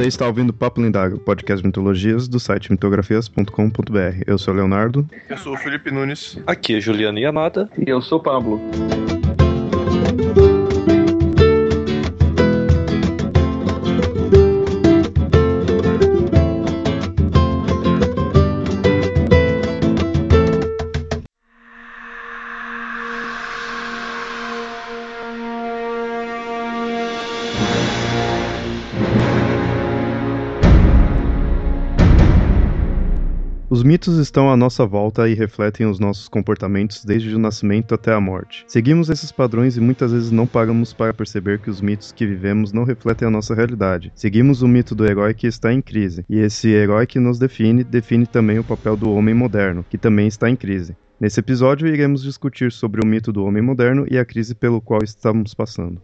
Você está ouvindo Papo Lindago, podcast de mitologias do site mitografias.com.br. Eu sou o Leonardo. Eu sou o Felipe Nunes. Aqui é Juliana Yamada. E eu sou o Pablo. Mitos estão à nossa volta e refletem os nossos comportamentos desde o nascimento até a morte. Seguimos esses padrões e muitas vezes não paramos para perceber que os mitos que vivemos não refletem a nossa realidade. Seguimos o mito do herói que está em crise, e esse herói que nos define define também o papel do homem moderno, que também está em crise. Nesse episódio, iremos discutir sobre o mito do homem moderno e a crise pelo qual estamos passando.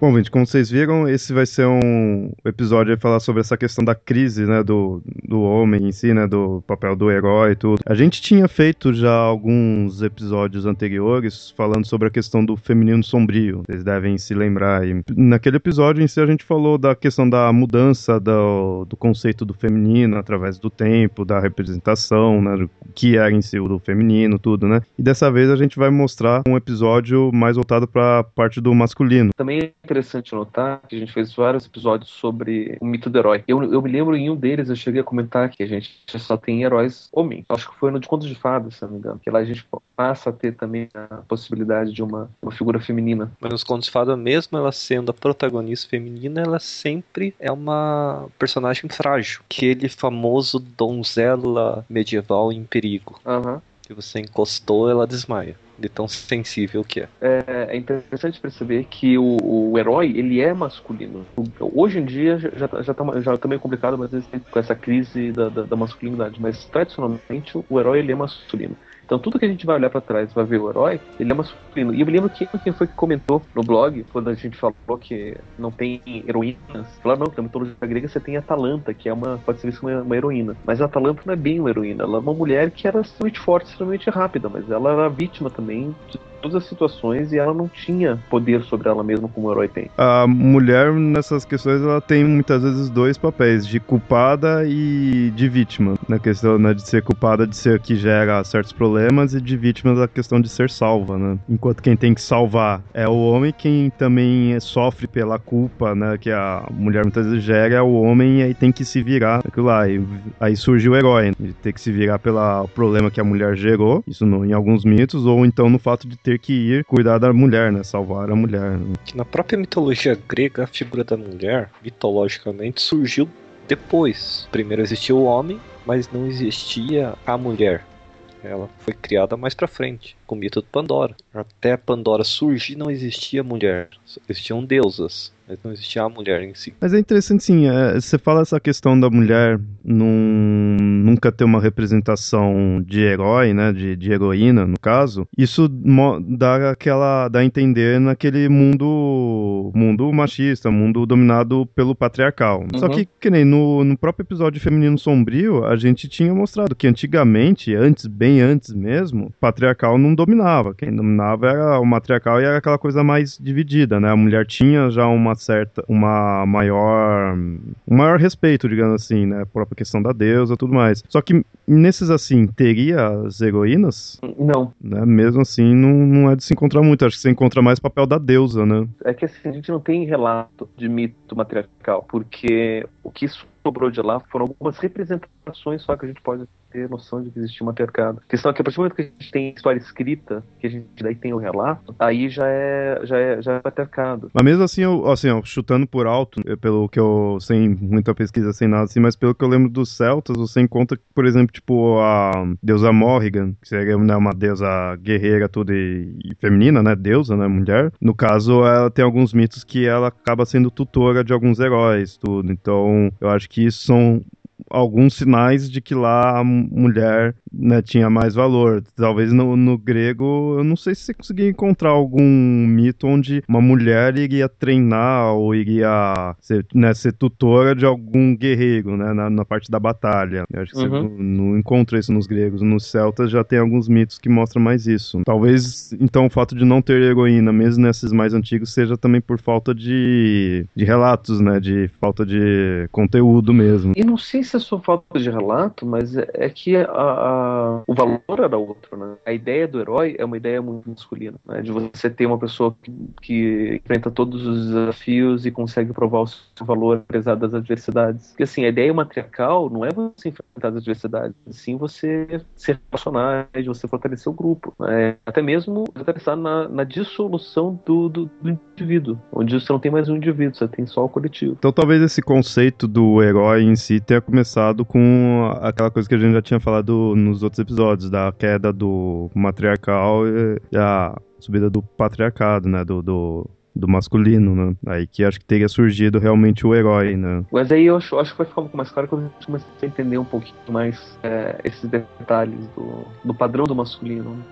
Bom, gente, como vocês viram, esse vai ser um episódio a falar sobre essa questão da crise, né, do, do homem em si, né, do papel do herói e tudo. A gente tinha feito já alguns episódios anteriores falando sobre a questão do feminino sombrio, vocês devem se lembrar. E naquele episódio em si a gente falou da questão da mudança do, do conceito do feminino através do tempo, da representação, né, do que era em si o do feminino, tudo, né. E dessa vez a gente vai mostrar um episódio mais voltado para a parte do masculino. Também interessante notar que a gente fez vários episódios sobre o mito do herói. Eu, eu me lembro em um deles, eu cheguei a comentar que a gente só tem heróis homens. Acho que foi no de Contos de Fadas, se não me engano. Que lá a gente passa a ter também a possibilidade de uma, uma figura feminina. Mas nos Contos de Fadas, mesmo ela sendo a protagonista feminina, ela sempre é uma personagem frágil. Aquele famoso donzela medieval em perigo. Aham. Se você encostou, ela desmaia de tão sensível que é. É, é interessante perceber que o, o, herói, ele é masculino. Hoje em dia já, já, tá, já tá meio complicado, mas com essa crise da, da, da masculinidade. Mas tradicionalmente o herói ele é masculino. Então tudo que a gente vai olhar para trás, vai ver o herói, ele é masculino. E eu me lembro que quem foi que comentou no blog, quando a gente falou que não tem heroínas, falaram, não, na mitologia grega você tem Atalanta, que é uma, pode ser vista uma, uma heroína. Mas a Atalanta não é bem uma heroína, ela é uma mulher que era extremamente forte, extremamente rápida, mas ela era vítima também de todas as situações e ela não tinha poder sobre ela mesma como o herói tem. A mulher nessas questões ela tem muitas vezes dois papéis, de culpada e de vítima. Na questão né, de ser culpada de ser que gera certos problemas e de vítima da questão de ser salva, né? Enquanto quem tem que salvar é o homem, quem também sofre pela culpa, né, que a mulher muitas vezes gera é o homem e aí tem que se virar aquilo lá. E aí surge o herói, né, de ter que se virar pelo problema que a mulher gerou, isso no, em alguns mitos, ou então no fato de ter ter que ir cuidar da mulher, né? Salvar a mulher. Né? Na própria mitologia grega, a figura da mulher, mitologicamente, surgiu depois. Primeiro existiu o homem, mas não existia a mulher. Ela foi criada mais pra frente, com o mito de Pandora. Até Pandora surgir não existia mulher, existiam deusas mas não existia a mulher em si. Mas é interessante, sim, é, você fala essa questão da mulher num, nunca ter uma representação de herói, né, de, de heroína, no caso, isso dá aquela, dá a entender naquele mundo, mundo machista, mundo dominado pelo patriarcal. Uhum. Só que, que nem no, no próprio episódio Feminino Sombrio, a gente tinha mostrado que antigamente, antes, bem antes mesmo, patriarcal não dominava, quem dominava era o matriarcal e era aquela coisa mais dividida, né, a mulher tinha já uma certa, uma maior, um maior respeito, digamos assim, né? A própria questão da deusa, tudo mais. Só que nesses assim teria as heroínas? Não. Né? Mesmo assim, não, não é de se encontrar muito. Acho que você encontra mais papel da deusa, né? É que assim, a gente não tem relato de mito matriarcal, porque o que sobrou de lá foram algumas representações só que a gente pode ter noção de que existia um matriarcado. A questão é que a partir do momento que a gente tem história escrita, que a gente daí tem o relato, aí já é já é, já é matriarcado. Mas mesmo assim, eu, assim, ó, chutando por alto, pelo que eu sem muita pesquisa, sem nada assim, mas pelo que eu lembro dos celtas, você encontra, por exemplo, tipo a deusa Morrigan, que seria né, uma deusa guerreira tudo e, e feminina, né, deusa, né, mulher. No caso, ela tem alguns mitos que ela acaba sendo tutora de alguns heróis, tudo. Então, eu acho que isso são alguns sinais de que lá a mulher né, tinha mais valor. Talvez no, no, grego, eu não sei se você conseguia encontrar algum mito onde uma mulher iria treinar ou iria ser, né, ser tutora de algum guerreiro, né, na, na parte da batalha. Eu acho que uhum. você não, não encontra isso nos gregos. Nos celtas já tem alguns mitos que mostram mais isso. Talvez, então, o fato de não ter heroína, mesmo nesses mais antigos, seja também por falta de, de relatos, né, de falta de conteúdo mesmo. E não sei se é só falta de relato, mas é, é que a, a, o valor era outro, né? A ideia do herói é uma ideia muito masculina, né? De você ter uma pessoa que, que enfrenta todos os desafios e consegue provar o seu valor apesar das adversidades. Porque assim, a ideia matriarcal não é você enfrentar as adversidades, sim você ser personagem, você fortalecer o grupo. Né? Até mesmo interessar na, na dissolução do, do, do indivíduo, onde você não tem mais um indivíduo, você tem só o coletivo. Então talvez esse conceito do herói em si tenha começado com aquela coisa que a gente já tinha falado nos outros episódios, da queda do matriarcal e a subida do patriarcado, né? Do, do, do masculino, né? Aí que acho que teria surgido realmente o herói, né? Mas aí eu acho, acho que vai ficar um pouco mais claro quando a gente começa a entender um pouquinho mais é, esses detalhes do, do padrão do masculino. Né?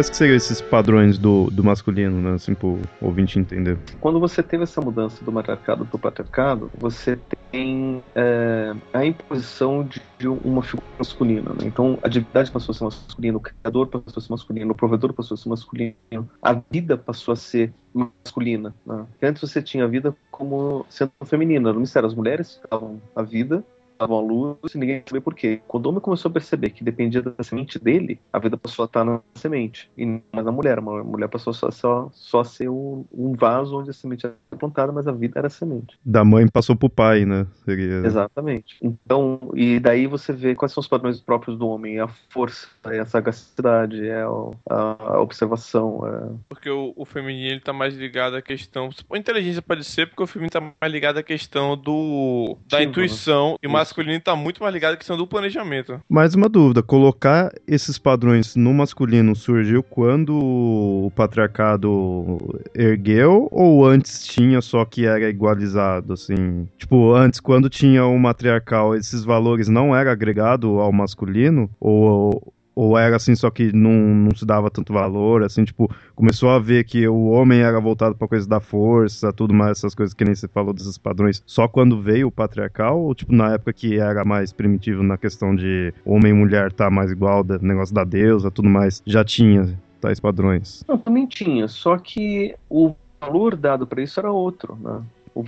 Quais que seriam esses padrões do, do masculino, né? Assim, pro ouvinte entender. Quando você teve essa mudança do matriarcado para o patriarcado, você tem é, a imposição de, uma figura masculina. Né? Então, a divindade passou a ser masculina, o criador passou a ser masculino, o provedor passou a ser masculino, a vida passou a ser masculina. Né? Antes você tinha a vida como sendo feminina. No mistério, as mulheres davam a vida davam a luz e ninguém sabia por quê. Quando o homem começou a perceber que dependia da semente dele, a vida passou a estar na semente e não mais na mulher. A mulher passou só, só, só a ser um, um vaso onde a semente era plantada, mas a vida era a semente. Da mãe passou pro pai, né? Seria... Exatamente. Então, e daí você vê quais são os padrões próprios do homem: a força, é a sagacidade, é a, a observação. É... Porque o, o feminino ele tá mais ligado à questão. A inteligência pode ser, porque o feminino tá mais ligado à questão do da Sim, intuição né? e mais masculino está muito mais ligado à questão do planejamento. Mais uma dúvida: colocar esses padrões no masculino surgiu quando o patriarcado ergueu ou antes tinha, só que era igualizado, assim? Tipo, antes, quando tinha o matriarcal, esses valores não eram agregados ao masculino? Ou ou era assim, só que não, não se dava tanto valor, assim, tipo, começou a ver que o homem era voltado pra coisa da força, tudo mais, essas coisas que nem você falou desses padrões, só quando veio o patriarcal, ou tipo, na época que era mais primitivo na questão de homem e mulher tá mais igual, negócio da deusa, tudo mais, já tinha tais padrões? Não, também tinha, só que o valor dado para isso era outro, né?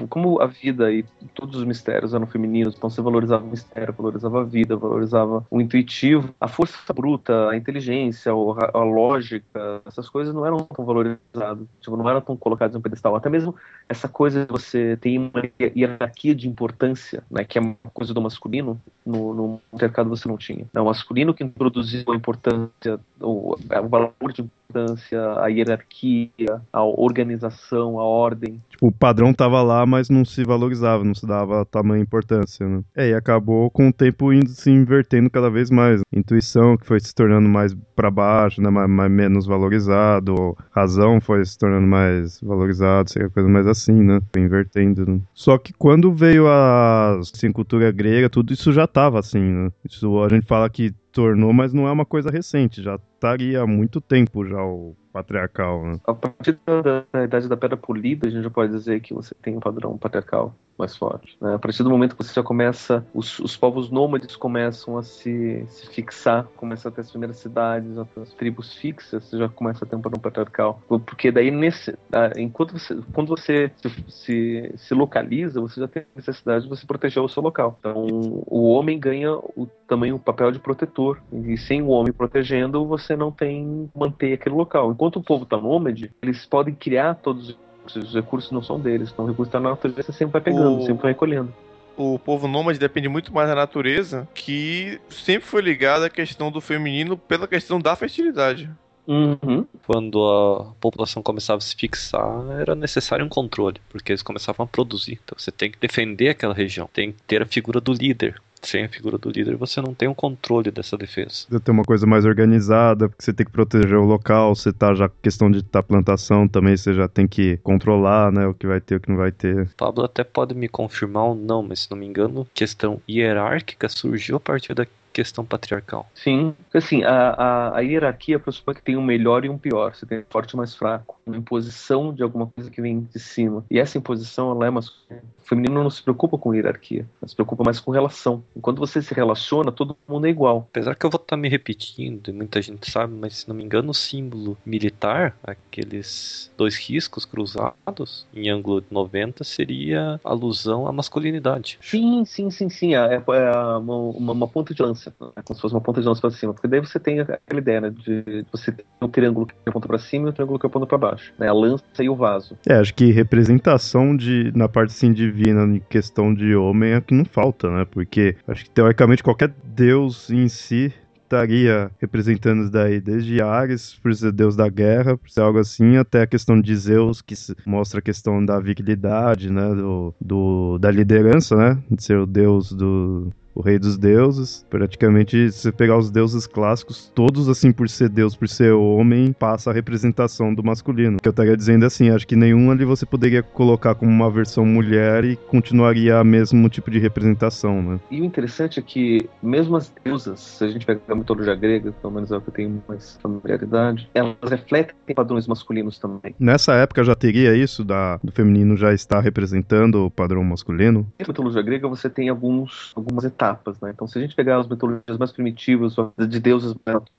Como a vida e todos os mistérios eram femininos, então você valorizava o mistério, valorizava a vida, valorizava o intuitivo, a força bruta, a inteligência, a, lógica, essas coisas não eram tão valorizadas, tipo, não eram tão colocadas no pedestal. Até mesmo essa coisa de você tem uma hierarquia de importância, né, que é uma coisa do masculino, no, no mercado você não tinha. É o masculino que introduziu a importância, o, o valor de importância, a hierarquia, a organização, a ordem. Tipo, o padrão tava lá, mas não se valorizava, não se dava tamanha importância, né? É, e acabou com o tempo indo se invertendo cada vez mais. Intuição que foi se tornando mais para baixo, né, mais, mais, menos valorizado, razão foi se tornando mais valorizado, seria coisa mais assim, né? Foi invertendo. Né? Só que quando veio a assim, cultura grega, tudo isso já tava assim, né? Isso a gente fala que tornou, mas não é uma coisa recente, já estaria há muito tempo já o patriarcal. Né? A partir da, da, idade da pedra polida, a gente já pode dizer que você tem um padrão patriarcal mais forte. Né? A partir do momento que você já começa, os, os povos nômades começam a se, se fixar, começam a ter as primeiras cidades, as tribos fixas, você já começa a ter um padrão patriarcal. Porque daí, nesse, enquanto você, quando você se, se, se localiza, você já tem necessidade de você proteger o seu local. Então, o homem ganha o, também o papel de protetor. E sem o homem protegendo, você não tem manter aquele local. Enquanto o povo está nômade, eles podem criar todos os os recursos não são deles, então o recurso da natureza sempre vai pegando, o... sempre vai recolhendo. o povo nômade depende muito mais da natureza, que sempre foi ligada à questão do feminino pela questão da fertilidade. Uhum. Quando a população começava a se fixar, era necessário um controle, porque eles começavam a produzir. Então você tem que defender aquela região, tem que ter a figura do líder. Sem a figura do líder, você não tem o um controle dessa defesa. Você tem uma coisa mais organizada, porque você tem que proteger o local, você tá já questão de tá plantação também, você já tem que controlar, né, o que vai ter, o que não vai ter. Pablo até pode me confirmar ou não, mas se não me engano, questão hierárquica surgiu a partir da questão patriarcal. Sim, assim, a, a, a hierarquia pressupõe que tem um melhor e um pior, você tem um forte e mais fraco, uma imposição de alguma coisa que vem de cima. E essa imposição, ela é masculina. O feminino não se preocupa com hierarquia, se preocupa mais com relação. Enquanto você se relaciona, todo mundo é igual. Apesar que eu vou estar me repetindo, e muita gente sabe, mas se não me engano, o símbolo militar, aqueles dois riscos cruzados, em ângulo 90, seria alusão à masculinidade. Sim, sim, sim, sim. É, é uma, uma, uma ponta de lança distância, né? como se fosse uma ponta de lança para cima, porque daí você tem aquela ideia né, de você ter um triângulo que aponta para cima e um triângulo que aponta para baixo, né, a lança e o vaso. É, acho que representação de na parte assim divina em questão de homem é que não falta, né? Porque acho que teoricamente qualquer deus em si estaria representando isso daí, desde Ares, por ser deus da guerra, por ser algo assim, até a questão de Zeus, que mostra a questão da virilidade, né, do, do, da liderança, né, de ser o deus do, o rei dos deuses. Praticamente, se você pegar os deuses clássicos, todos, assim, por ser deus, por ser homem, passa a representação do masculino. O que eu estaria dizendo é assim, acho que nenhum ali você poderia colocar como uma versão mulher e continuaria a mesmo tipo de representação, né? E o interessante é que, mesmo as deusas, se a gente pegar a mitologia grega, pelo menos é o que eu tenho mais familiaridade, elas refletem padrões masculinos também. Nessa época já teria isso, da, do feminino já estar representando o padrão masculino? Na mitologia grega você tem alguns, algumas etapas etapas, né? Então, se a gente pegar as mitologias mais primitivas, de deuses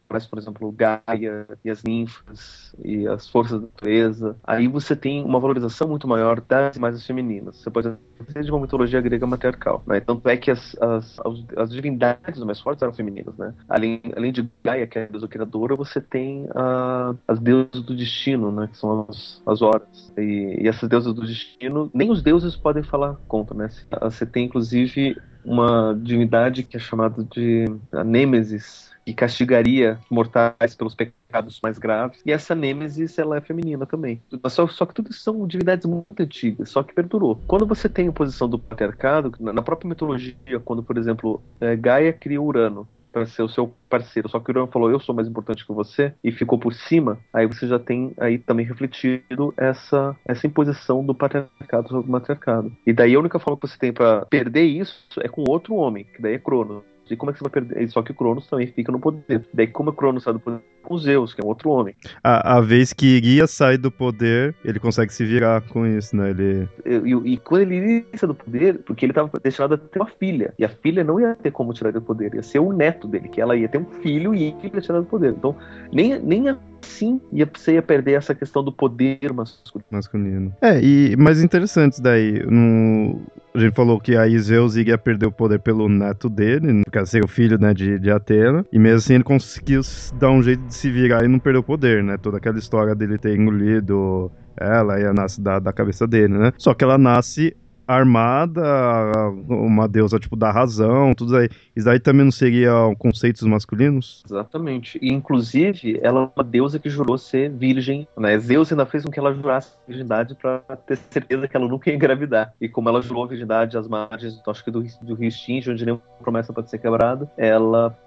mais por exemplo, Gaia e as ninfas e as forças da natureza, aí você tem uma valorização muito maior das imagens femininas. Você pode ter de uma mitologia grega matriarcal, né? Tanto é que as, as, as, divindades mais fortes eram femininas, né? Além, além de Gaia, que é a deusa criadora, você tem uh, as deusas do destino, né? Que são as, as horas. E, e essas deusas do destino, nem os deuses podem falar contra, né? Você tem, inclusive, uma divindade que é chamada de Nêmesis, que castigaria mortais pelos pecados mais graves. E essa Nêmesis, ela é feminina também. Só, só que tudo isso são divindades muito antigas, só que perdurou. Quando você tem a posição do patriarcado, na própria mitologia, quando, por exemplo, é, Gaia cria Urano, para ser o seu parceiro. Só que o Urano falou, eu sou mais importante que você, e ficou por cima, aí você já tem aí também refletido essa, essa imposição do patriarcado sobre o matriarcado. E daí a única forma que você tem para perder isso é com outro homem, que daí é Cronos. E como é que você vai perder? Só que o Cronos também fica no poder. Daí, como o Cronos sai do poder com Zeus, que é um outro homem. A, a vez que iria sair do poder, ele consegue se virar com isso, né? Ele... E, e, e quando ele sair do poder, porque ele estava destinado a ter uma filha. E a filha não ia ter como tirar do poder, ia ser o neto dele, que ela ia ter um filho e ia tirar do poder. Então, nem, nem assim ia, você ia perder essa questão do poder masculino. masculino. É, e mais interessante daí, no, a gente falou que aí Zeus ia perder o poder pelo neto dele, porque ia ser o filho né, de, de Atena, e mesmo assim ele conseguiu dar um jeito de se virar e não perder o poder, né? Toda aquela história dele ter engolido ela e a nasce da, da cabeça dele, né? Só que ela nasce armada, uma deusa tipo da razão, tudo aí. Isso aí também não seria conceitos masculinos? Exatamente. E, inclusive, ela é uma deusa que jurou ser virgem, né? Zeus ainda fez com que ela jurasse virgindade para ter certeza que ela nunca ia engravidar. E como ela jurou virgindade às margens, acho que do, do rio Stinge, onde nenhuma promessa pode ser quebrada, ela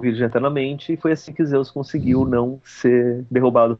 virgem eternamente, e foi assim que Zeus conseguiu não ser derrubado.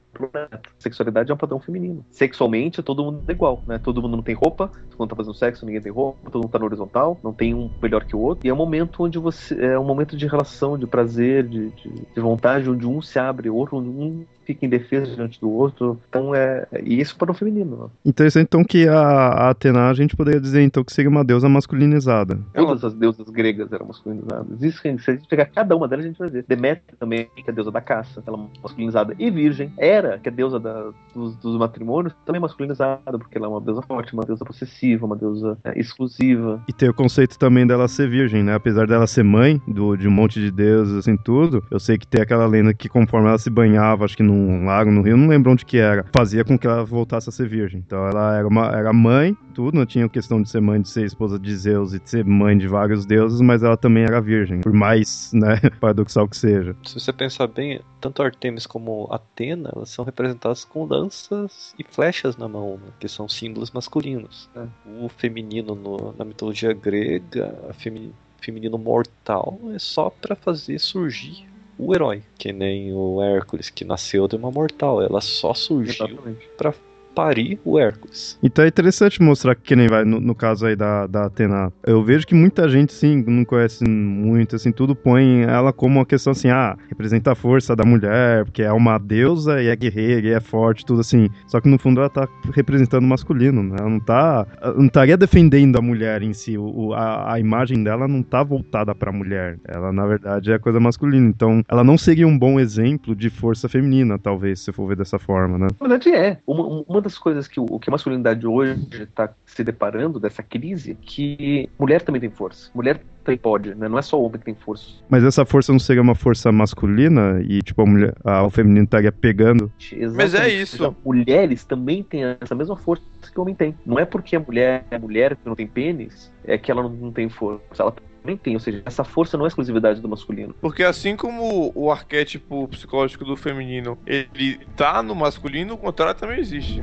Sexualidade é um padrão feminino. Sexualmente, todo mundo é igual, né? Todo mundo não tem roupa, quando tá fazendo sexo, ninguém tem roupa, todo mundo tá no horizontal, não tem um melhor que o outro. E é um momento onde você. É um momento de relação, de prazer, de, de, de vontade, onde um se abre, o outro, um fica indefeso diante do outro. Então é. E isso para o feminino. Interessante então que a, a Atena a gente poderia dizer então que seria uma deusa masculinizada. Todas as deusas gregas eram masculinizadas. Isso, se a gente pegar cada uma delas, a gente vai ver. Deméter também, que é a deusa da caça, ela é masculinizada. E Virgem, Hera, que é a deusa da, dos, dos, matrimônios, também masculinizada, porque ela é uma deusa forte, uma deusa possessiva, uma deusa é, exclusiva. E tem o conceito também dela ser virgem, né? Apesar dela ser mãe do, de um monte de deuses, assim, tudo, eu sei que tem aquela lenda que conforme ela se banhava, acho que no num lago, no rio, não lembro onde que era, fazia com que ela voltasse a ser virgem. Então ela era, uma, era mãe, tudo, não tinha questão de ser mãe, de ser esposa de Zeus e de ser mãe de vários deuses, mas ela também era virgem, por mais, né, paradoxal que seja. Se você pensar bem, tanto Artemis como Atena, elas são representadas com lanças e flechas na mão, né, que são símbolos masculinos. Né? O feminino no, na mitologia grega, a femi, feminino mortal, é só para fazer surgir o herói, que nem o Hércules, que nasceu de uma mortal, ela só surgiu para parir o Hércules. Então é interessante mostrar que nem vai, no, no, caso aí da, da Atena. Eu vejo que muita gente, sim, não conhece muito, assim, tudo põe ela como uma questão assim, ah, representa a força da mulher, porque é uma deusa e é guerreira e é forte, tudo assim. Só que no fundo ela tá representando o masculino, né? Ela não tá. Não estaria defendendo a mulher em si. O, a, a imagem dela não tá voltada pra mulher. Ela, na verdade, é coisa masculina. Então, ela não seria um bom exemplo de força feminina, talvez, se for ver dessa forma, né? Na verdade, é. Uma, uma das coisas que o que a masculinidade hoje está se deparando dessa crise que mulher também tem força. Mulher também pode, né? Não é só o homem que tem força. Mas essa força não seria uma força masculina e tipo a mulher, a, o feminino estaria pegando? Exatamente. Mas é isso. Então, mulheres também têm essa mesma força que o homem tem. Não é porque a mulher é mulher que não tem pênis é que ela não, não tem força. Ela também tem, ou seja, essa força não é exclusividade do masculino. Porque assim como o arquétipo psicológico do feminino, ele tá no masculino, o contrário também existe.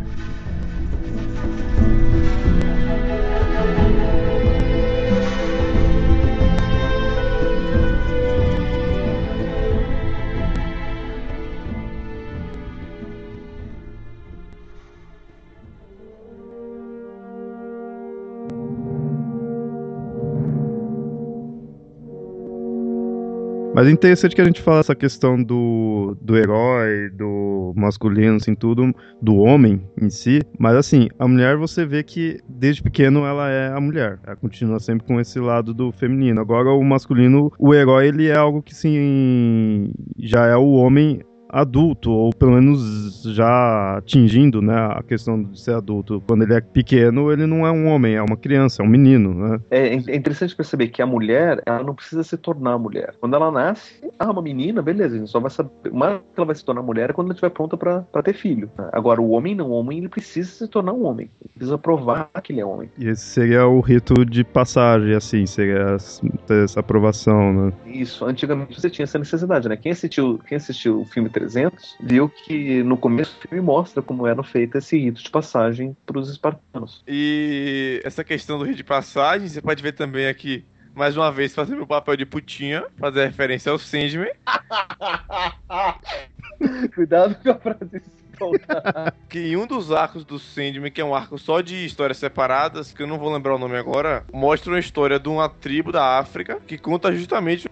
Mas é interessante que a gente fala essa questão do, do herói, do masculino, assim, tudo, do homem em si. Mas assim, a mulher você vê que desde pequeno ela é a mulher. Ela continua sempre com esse lado do feminino. Agora o masculino, o herói, ele é algo que sim, já é o homem adulto, ou pelo menos já atingindo né, a questão de ser adulto. Quando ele é pequeno, ele não é um homem, é uma criança, é um menino. Né? É, é interessante perceber que a mulher, ela não precisa se tornar mulher. Quando ela nasce, ah, uma menina, beleza, a gente só vai saber. Mas que ela vai se tornar mulher é quando ela estiver pronta para ter filho. Agora, o homem não, o homem ele precisa se tornar um homem. Ele precisa provar que ele é homem. E esse seria o rito de passagem, assim, seria essa aprovação, né? Isso, antigamente você tinha essa necessidade, né? Quem assistiu, quem assistiu o filme 300, viu que no começo do filme mostra como era feito esse rito de passagem para os espartanos. E essa questão do rito de passagem, você pode ver também aqui mais uma vez fazer meu papel de putinha, fazer referência ao Sandman. Cuidado com a frase que em um dos arcos do Sandman, que é um arco só de histórias separadas, que eu não vou lembrar o nome agora, mostra uma história de uma tribo da África que conta justamente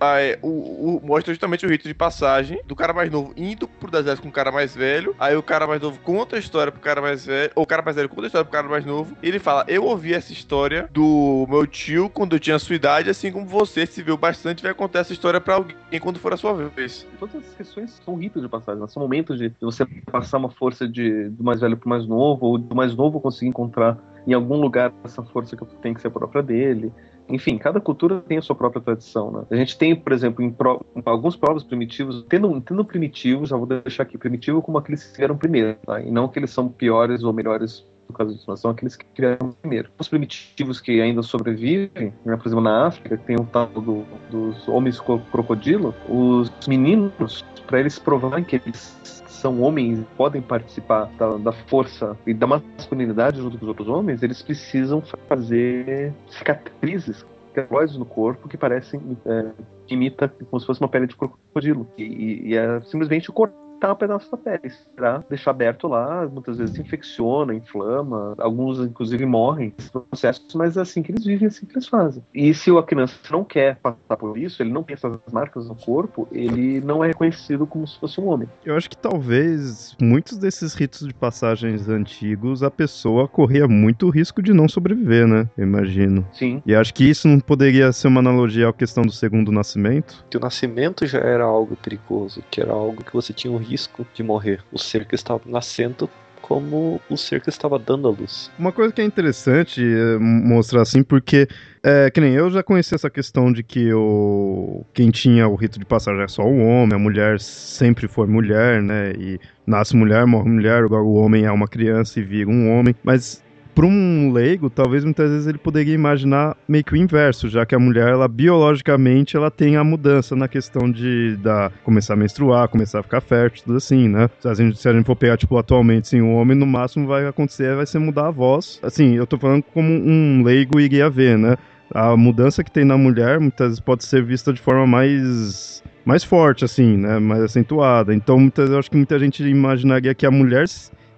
é, o, o, mostra justamente o rito de passagem do cara mais novo indo pro deserto com o cara mais velho. Aí o cara mais novo conta a história pro cara mais velho, ou o cara mais velho conta a história pro cara mais novo. Ele fala: Eu ouvi essa história do meu tio quando eu tinha sua idade, assim como você se viu bastante, vai contar essa história pra alguém quando for a sua vez. Todas essas questões são ritos de passagem, são momentos de você passar uma força de, do mais velho pro mais novo, ou do mais novo conseguir encontrar em algum lugar essa força que tem que ser própria dele. Enfim, cada cultura tem a sua própria tradição, né? A gente tem, por exemplo, em, pro, em alguns povos primitivos, tendo, tendo primitivos, já vou deixar aqui, primitivo como aqueles que vieram primeiro, tá? E não que eles são piores ou melhores no caso disso, mas são aqueles que criaram primeiro. Os primitivos que ainda sobrevivem, né, por exemplo, na África, tem o tal do, dos homens crocodilo, os meninos, para eles provarem que eles são homens podem participar da, da, força e da masculinidade junto com os outros homens, eles precisam fazer cicatrizes, queloides no corpo que parecem, é, imita como se fosse uma pele de crocodilo. E, e é simplesmente o corpo cortar um pedaço da pele, pra deixar aberto lá, muitas vezes infecciona, inflama, alguns inclusive morrem nesse processo, mas é assim que eles vivem, é assim que eles fazem. E se a criança não quer passar por isso, ele não tem essas marcas no corpo, ele não é reconhecido como se fosse um homem. Eu acho que talvez muitos desses ritos de passagens antigos, a pessoa corria muito risco de não sobreviver, né? Eu imagino. Sim. E acho que isso não poderia ser uma analogia à questão do segundo nascimento? Que o nascimento já era algo perigoso, que era algo que você tinha um risco de morrer. O ser que estava nascendo como o ser que estava dando a luz. Uma coisa que é interessante é mostrar assim, porque é, que nem eu já conheci essa questão de que o, quem tinha o rito de passagem é só o homem, a mulher sempre foi mulher, né? E nasce mulher, morre mulher, o homem é uma criança e vira um homem. Mas para um leigo, talvez muitas vezes ele poderia imaginar meio que o inverso, já que a mulher, ela biologicamente, ela tem a mudança na questão de da, começar a menstruar, começar a ficar fértil, tudo assim, né? Se a gente, se a gente for pegar, tipo, atualmente, sim, o homem, no máximo vai acontecer, vai ser mudar a voz. Assim, eu tô falando como um leigo iria ver, né? A mudança que tem na mulher, muitas vezes pode ser vista de forma mais mais forte, assim, né? Mais acentuada. Então, muitas, eu acho que muita gente imaginaria que a mulher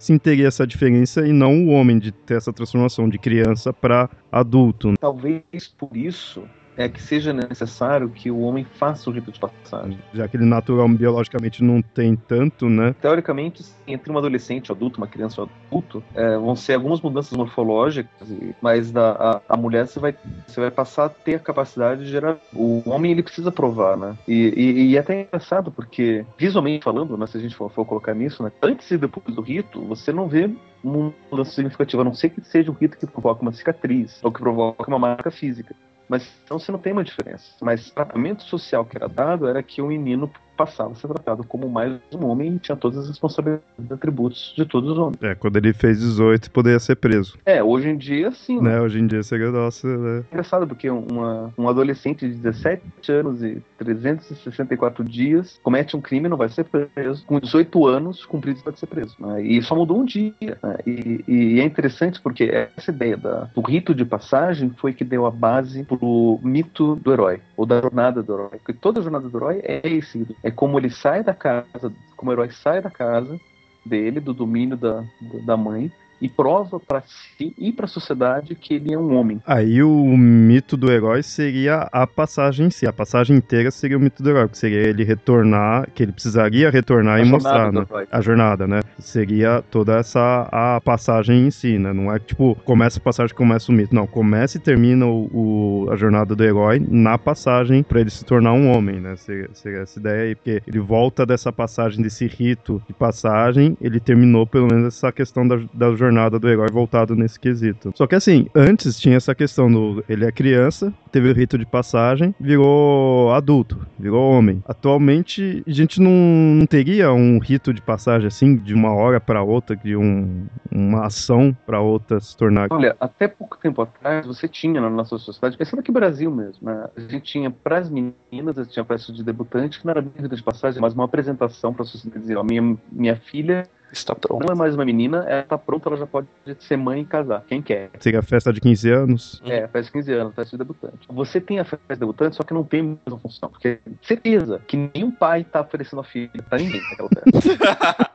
sim teria essa diferença e não o homem de ter essa transformação de criança para adulto. Talvez por isso é que seja necessário que o homem faça o rito de passagem. Já que ele natural biologicamente não tem tanto, né? Teoricamente, entre um adolescente um adulto, uma criança e um adulto, é, vão ser algumas mudanças morfológicas, mas da, a, a, mulher você vai, você vai passar a ter a capacidade de gerar. O homem ele precisa provar, né? E, e, e é até engraçado, porque visualmente falando, né, se a gente for, for colocar nisso, né, antes e depois do rito, você não vê uma mudança significativa, a não ser que seja um rito que provoca uma cicatriz ou que provoca uma marca física. Mas então você não tem uma diferença. Mas o tratamento social que era dado era que o menino passava a ser tratado como mais um homem e tinha todas as responsabilidades e atributos de todos os homens. É, quando ele fez 18, poderia ser preso. É, hoje em dia, sim. Né? né? Hoje em dia seria nossa, né? É engraçado, porque uma, um adolescente de 17 anos e 364 dias comete um crime e não vai ser preso. Com 18 anos, cumprido, pode ser preso. Né? E só mudou um dia. Né? E, e, é interessante porque essa ideia da, do rito de passagem foi que deu a base pro mito do herói, ou da jornada do herói. Porque toda jornada do herói é esse. É como ele sai da casa, como o herói sai da casa dele, do domínio da, da mãe, e prova para si e para a sociedade que ele é um homem. Aí o mito do herói seria a passagem em si. A passagem inteira seria o mito do herói, que seria ele retornar, que ele precisaria retornar a e mostrar, né? A jornada, né? Seria toda essa a passagem em si, né? Não é tipo, começa a passagem, começa o mito. Não, começa e termina o, o a jornada do herói na passagem para ele se tornar um homem, né? Seria, seria essa ideia aí, porque ele volta dessa passagem, desse rito de passagem, ele terminou pelo menos essa questão da, da jornada jornada do herói voltado nesse quesito. Só que assim, antes tinha essa questão do ele é criança, teve o rito de passagem, virou adulto, virou homem. Atualmente, a gente não, não teria um rito de passagem assim, de uma hora para outra, de um, uma ação para outra se tornar. Olha, até pouco tempo atrás você tinha na nossa sociedade, pensando aqui no Brasil mesmo, né? A gente tinha para as meninas, a gente tinha festa de debutante, que não era rito de passagem, mas uma apresentação para a sociedade dizer, ó, minha, minha filha está pronta. Não é mais uma menina, ela está pronta, ela já pode ser mãe e casar, quem quer. Seria a festa de 15 anos? É, a festa de 15 anos, festa de debutante. Você tem a festa de debutante, só que não tem a mesma função. Porque certeza que nenhum pai está oferecendo a filha para ninguém naquela festa.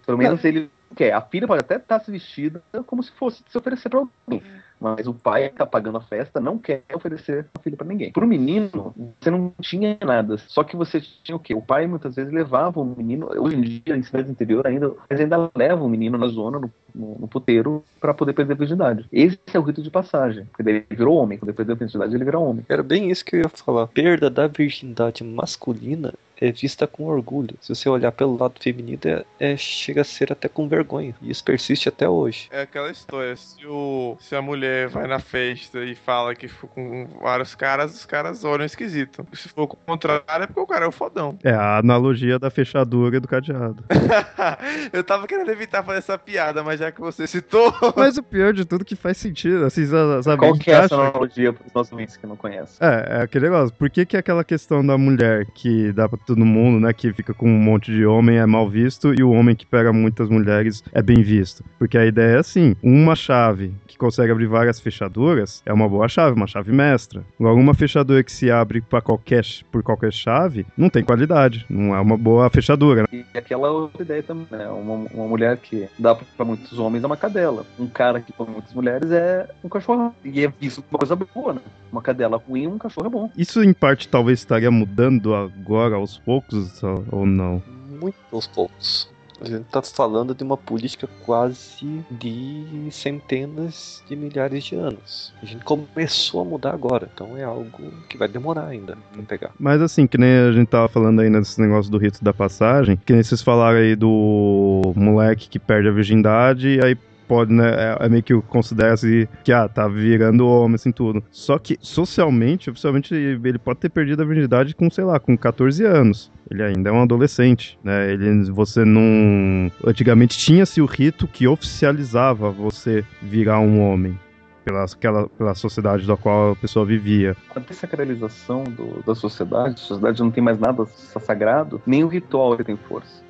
Pelo menos ele quer. A filha pode até estar tá se vestida como se fosse se oferecer para alguém. Mas o pai que tá pagando a festa não quer oferecer a filha para ninguém. Pro menino, você não tinha nada. Só que você tinha o quê? O pai muitas vezes levava o menino, hoje em dia, em cidades interior ainda, mas ainda leva o menino na zona, no, no, no puteiro, para poder perder a virgindade. Esse é o rito de passagem. Porque daí ele virou homem. Quando ele perdeu a virgindade, ele virou homem. Era bem isso que eu ia falar. Perda da virgindade masculina é vista com orgulho. Se você olhar pelo lado feminino, é, é, chega a ser até com vergonha. E isso persiste até hoje. É aquela história: se, o, se a mulher vai na festa e fala que ficou com vários caras, os caras olham esquisito. Se for o contrário, é porque o cara é o fodão. É a analogia da fechadura do cadeado. Eu tava querendo evitar fazer essa piada, mas já que você citou. Mas o pior de tudo é que faz sentido. Assim, sabe, Qual que é essa analogia para os nossos ouvintes que não conhecem? É, é aquele negócio. Por que, que aquela questão da mulher que dá pra todo mundo, né, que fica com um monte de homem é mal visto e o homem que pega muitas mulheres é bem visto. Porque a ideia é assim, uma chave que consegue abrir várias fechaduras é uma boa chave, uma chave mestra. Agora, uma fechadura que se abre para qualquer, por qualquer chave não tem qualidade, não é uma boa fechadura. Né? E aquela outra ideia também, né? Uma, uma mulher que dá para muitos homens é uma cadela. Um cara que para muitas mulheres é um cachorro. E é visto uma coisa boa, né? Uma cadela ruim, um cachorro é bom. Isso em parte talvez estaria mudando agora aos poucos ou não? Muito aos poucos. A gente tá falando de uma política quase de centenas de milhares de anos. A gente começou a mudar agora, então é algo que vai demorar ainda pra pegar. Mas assim, que nem a gente tava falando aí nesse negócio do rito da passagem, que nem vocês falaram aí do moleque que perde a virgindade e aí pode, né? É, é meio que considera-se que, ah, tá virando homem, assim, tudo. Só que, socialmente, oficialmente, ele pode ter perdido a virgindade com, sei lá, com 14 anos. Ele ainda é um adolescente, né? Ele, você não... Antigamente tinha-se o rito que oficializava você virar um homem. Pela, aquela, pela sociedade da qual a pessoa vivia. A desacralização do, da sociedade, a sociedade não tem mais nada sagrado, nem o ritual tem força.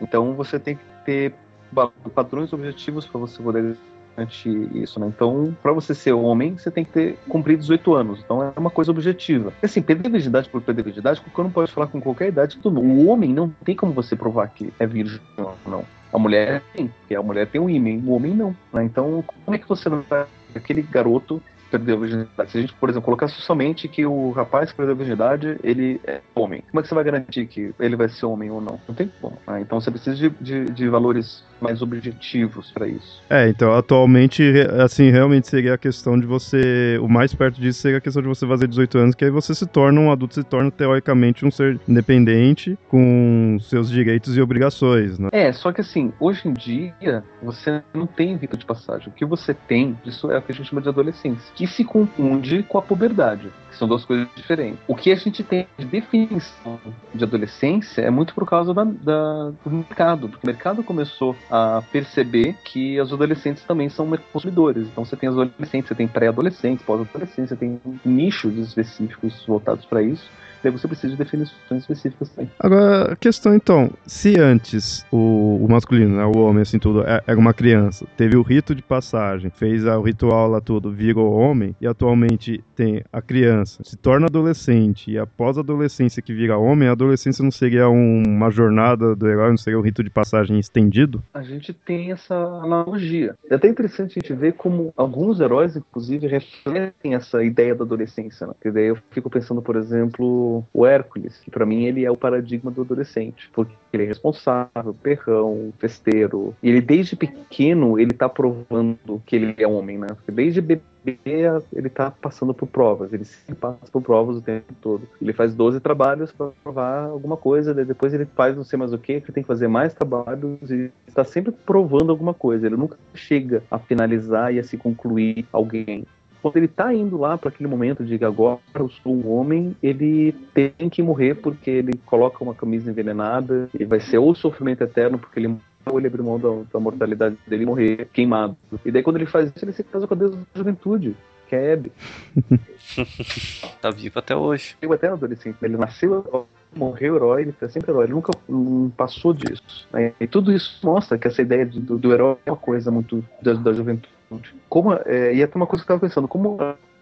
Então você tem que ter padrões objetivos para você poder garantir isso, né? Então, para você ser homem, você tem que ter cumprido 18 anos. Então, é uma coisa objetiva. Assim, perder virgindade por perder virgindade, qualquer um pode falar com qualquer idade. Tudo. O homem não tem como você provar que é virgem ou não. A mulher tem, porque a mulher tem um ímã, o homem não. Né? Então, como é que você vai aquele garoto perdeu a virgindade. Se a gente, por exemplo, colocar somente que o rapaz que perdeu a virgindade, ele é homem. Como é que você vai garantir que ele vai ser homem ou não? Não tem como. Né? Então você precisa de, de, de valores mais objetivos para isso. É, então atualmente, assim, realmente seria a questão de você. O mais perto disso seria a questão de você fazer 18 anos, que aí você se torna um adulto, se torna teoricamente um ser independente, com seus direitos e obrigações, né? É, só que assim, hoje em dia, você não tem rito de passagem. O que você tem, isso é o que a gente chama de adolescência, que se confunde com a puberdade que são duas coisas diferentes. O que a gente tem de definição de adolescência é muito por causa da, da, do mercado, porque o mercado começou a perceber que os adolescentes também são consumidores. Então você tem adolescentes, você tem pré-adolescentes, pós-adolescentes, você tem nichos específicos voltados para isso daí você precisa de definições específicas também. Agora, a questão então, se antes o, o masculino, né, o homem, assim, tudo, é, era uma criança, teve o rito de passagem, fez o ritual lá tudo, virou homem, e atualmente tem a criança, se torna adolescente, e após a adolescência que vira homem, a adolescência não seria um, uma jornada do herói, não seria um rito de passagem estendido? A gente tem essa analogia. É até interessante a gente ver como alguns heróis, inclusive, refletem essa ideia da adolescência, né? Porque daí eu fico pensando, por exemplo, o, Hércules, que para mim ele é o paradigma do adolescente, porque ele é responsável, perrão, festeiro, e ele desde pequeno ele tá provando que ele é homem, né? Porque desde bebê ele tá passando por provas, ele sempre passa por provas o tempo todo. Ele faz 12 trabalhos para provar alguma coisa, depois ele faz não sei mais o que, que tem que fazer mais trabalhos e está sempre provando alguma coisa. Ele nunca chega a finalizar e a se concluir alguém quando ele tá indo lá para aquele momento de agora eu sou um homem, ele tem que morrer porque ele coloca uma camisa envenenada e vai ser ou sofrimento eterno porque ele ou ele abre mão da, da mortalidade dele e morrer queimado. E daí quando ele faz isso, ele se casa com a deusa da juventude, que é Abby. tá vivo até hoje. Vivo até adolescente. Ele nasceu morreu herói, ele foi sempre herói, ele nunca um, passou disso. Né? E tudo isso mostra que essa ideia do, do herói é uma coisa muito da, da juventude como, é, e até uma coisa que eu estava pensando, como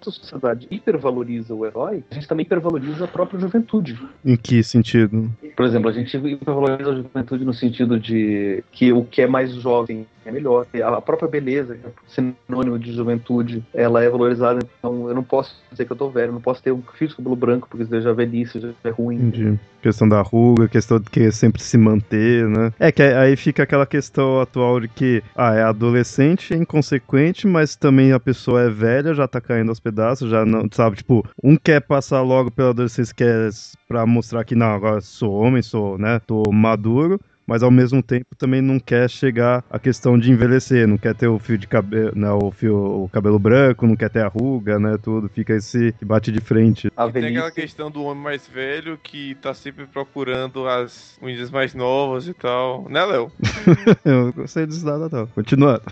a sociedade hipervaloriza o herói, a gente também hipervaloriza a própria juventude. Em que sentido? Por exemplo, a gente hipervaloriza a juventude no sentido de que o que é mais jovem é melhor. A própria beleza, é sinônimo de juventude, ela é valorizada. Então eu não posso dizer que eu tô velho, não posso ter um fio de cabelo branco porque isso já é velhice, já é ruim. Entendi. Questão da ruga, questão de que sempre se manter, né? É que aí fica aquela questão atual de que, ah, é adolescente, é inconsequente, mas também a pessoa é velha, já tá caindo aos pedaços, já não, sabe? Tipo, um quer passar logo pela adolescência, quer pra mostrar que, não, agora sou homem, sou, né? Tô maduro mas ao mesmo tempo também não quer chegar à questão de envelhecer, não quer ter o fio de cabelo, né, o fio, o cabelo branco, não quer ter a ruga, né, tudo, fica esse que bate de frente. A tem aquela questão do homem mais velho que tá sempre procurando as unhas mais novas e tal, né, Léo? Eu gostei desse dado, tal. Continuando.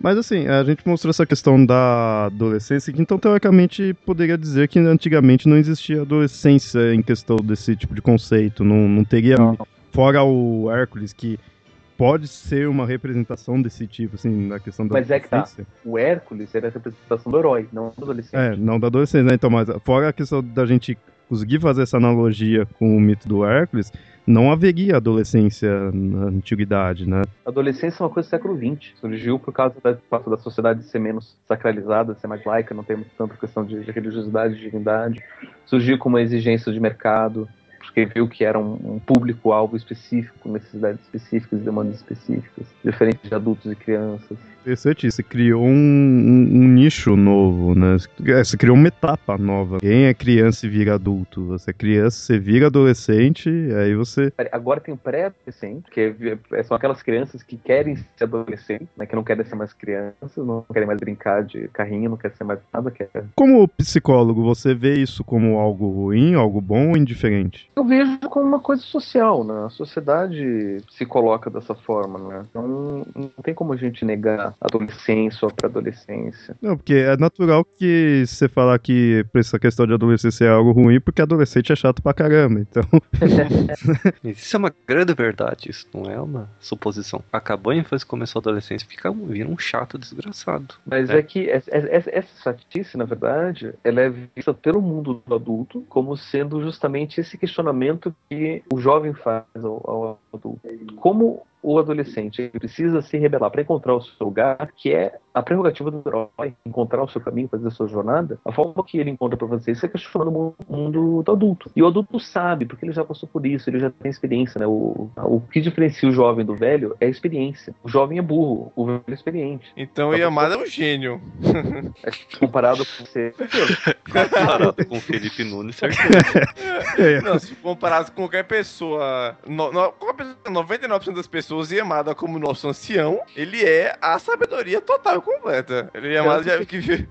Mas assim, a gente mostrou essa questão da adolescência, que então teoricamente poderia dizer que antigamente não existia adolescência em questão desse tipo de conceito, não, não teria não. Fora o Hércules, que pode ser uma representação desse tipo, assim, na questão da Mas é que tá. O Hércules era a representação do herói, não do adolescente. É, não da adolescente, né? Então, mas fora a questão da gente conseguir fazer essa analogia com o mito do Hércules, não haveria adolescência na antiguidade, né? Adolescência é uma coisa do século XX. Surgiu por causa da, da sociedade ser menos sacralizada, ser mais laica, não ter tanta questão de religiosidade, de divindade. Surgiu com uma exigência de mercado porque viu que era um, um público-alvo específico, necessidades específicas, demandas específicas, diferente de adultos e crianças. Interessante, você criou um, um, um, nicho novo, né? Você criou uma etapa nova. Quem é criança e vira adulto? Você é criança, você vira adolescente, aí você. Agora tem o pré-adolescente, que é, são aquelas crianças que querem ser adolescentes, né? Que não querem ser mais crianças, não querem mais brincar de carrinho, não querem ser mais nada. Quer... Como psicólogo, você vê isso como algo ruim, algo bom ou indiferente? Eu vejo como uma coisa social, né? A sociedade se coloca dessa forma, né? Então não tem como a gente negar adolescência ou pré-adolescência. Não, porque é natural que você falar que essa questão de adolescência é algo ruim, porque adolescente é chato pra caramba, então. isso é uma grande verdade, isso não é uma suposição. Acabou a infância começou a adolescência, fica vira um chato desgraçado. Mas é, é que essa chatice, na verdade, ela é vista pelo mundo do adulto como sendo justamente esse questionamento que o jovem faz ao, ao adulto. Como o adolescente precisa se rebelar para encontrar o seu lugar, que é a prerrogativa do herói, encontrar o seu caminho, fazer a sua jornada, a forma que ele encontra para fazer isso é questionando o mundo do adulto. E o adulto sabe, porque ele já passou por isso, ele já tem experiência, né? O, o que diferencia o jovem do velho é a experiência. O jovem é burro, o velho é experiente. Então o Yamada é um gênio. É comparado com você. comparado com o Felipe Nunes, certeza. Não, se comparado com qualquer pessoa, no, no, qualquer pessoa 99% das pessoas e Yamada como nosso ancião, ele é a sabedoria total e completa. Ele é Yamada já que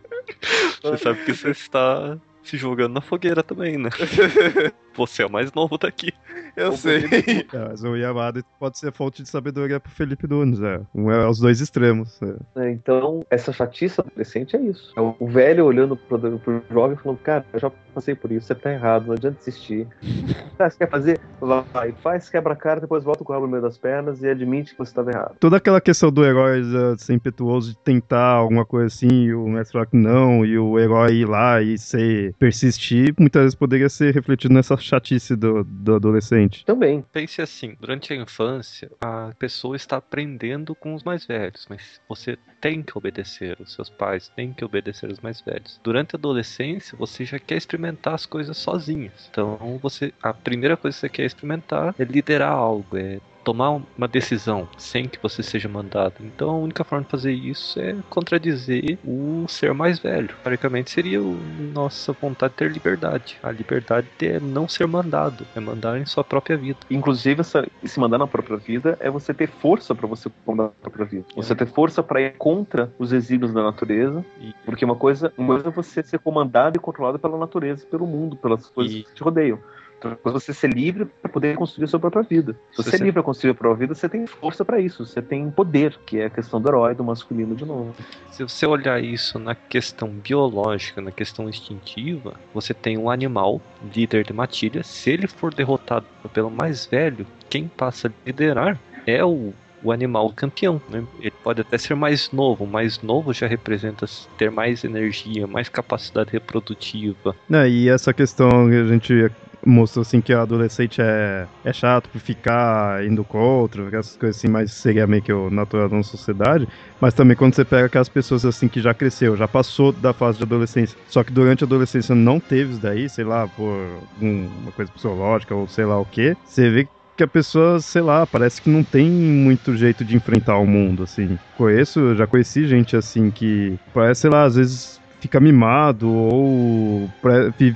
Você sabe que você está se jogando na fogueira também, né? Você é o mais novo daqui. Eu o sei. É, mas o Yamada pode ser fonte de sabedoria pro Felipe Nunes, é. Um é os dois extremos. É. É, então, essa chatice adolescente é isso. É o velho olhando pro, pro jovem falando, cara, eu já passei por isso, você tá errado, não adianta desistir. ah, você quer fazer? Vai, faz, quebra a cara, depois volta com o rabo no meio das pernas e admite que você estava errado. Toda aquela questão do herói uh, ser impetuoso de tentar alguma coisa assim, e o mestre falar que não, e o herói ir lá e ser persistir, muitas vezes poderia ser refletido nessa chatice do, do adolescente. Também. Pense assim, durante a infância, a pessoa está aprendendo com os mais velhos, mas você tem que obedecer os seus pais, tem que obedecer os mais velhos. Durante a adolescência, você já quer experimentar as coisas sozinhas. Então, você a primeira coisa que você quer experimentar é liderar algo, é tomar uma decisão sem que você seja mandado. Então a única forma de fazer isso é contradizer o ser mais velho. Praticamente seria o nossa vontade de ter liberdade. A liberdade é não ser mandado, é mandar em sua própria vida. Inclusive, essa, se mandar na própria vida é você ter força para você mandar na própria vida. Você ter força para ir contra os exílios da natureza. Porque uma coisa, uma coisa é você ser comandado e controlado pela natureza, pelo mundo, pelas coisas e... que te rodeiam. Então, você ser livre para poder construir a sua própria vida. Se você, é livre para construir a própria vida, você tem força para isso, você tem poder, que é a questão do herói, do masculino de novo. Se você olhar isso na questão biológica, na questão instintiva, você tem um animal, líder de matilha, se ele for derrotado pelo mais velho, quem passa a liderar é o o animal campeão. Né? Ele pode até ser mais novo, mais novo já representa ter mais energia, mais capacidade reprodutiva. É, e essa questão que a gente mostrou assim que o adolescente é, é chato por ficar indo contra, essas coisas assim, mas seria meio que o natural da sociedade. Mas também quando você pega aquelas pessoas assim que já cresceu, já passou da fase de adolescência, só que durante a adolescência não teve isso daí, sei lá, por uma coisa psicológica ou sei lá o que, você vê que a pessoa, sei lá, parece que não tem muito jeito de enfrentar o mundo, assim. Conheço, já conheci gente assim que parece, sei lá, às vezes fica mimado ou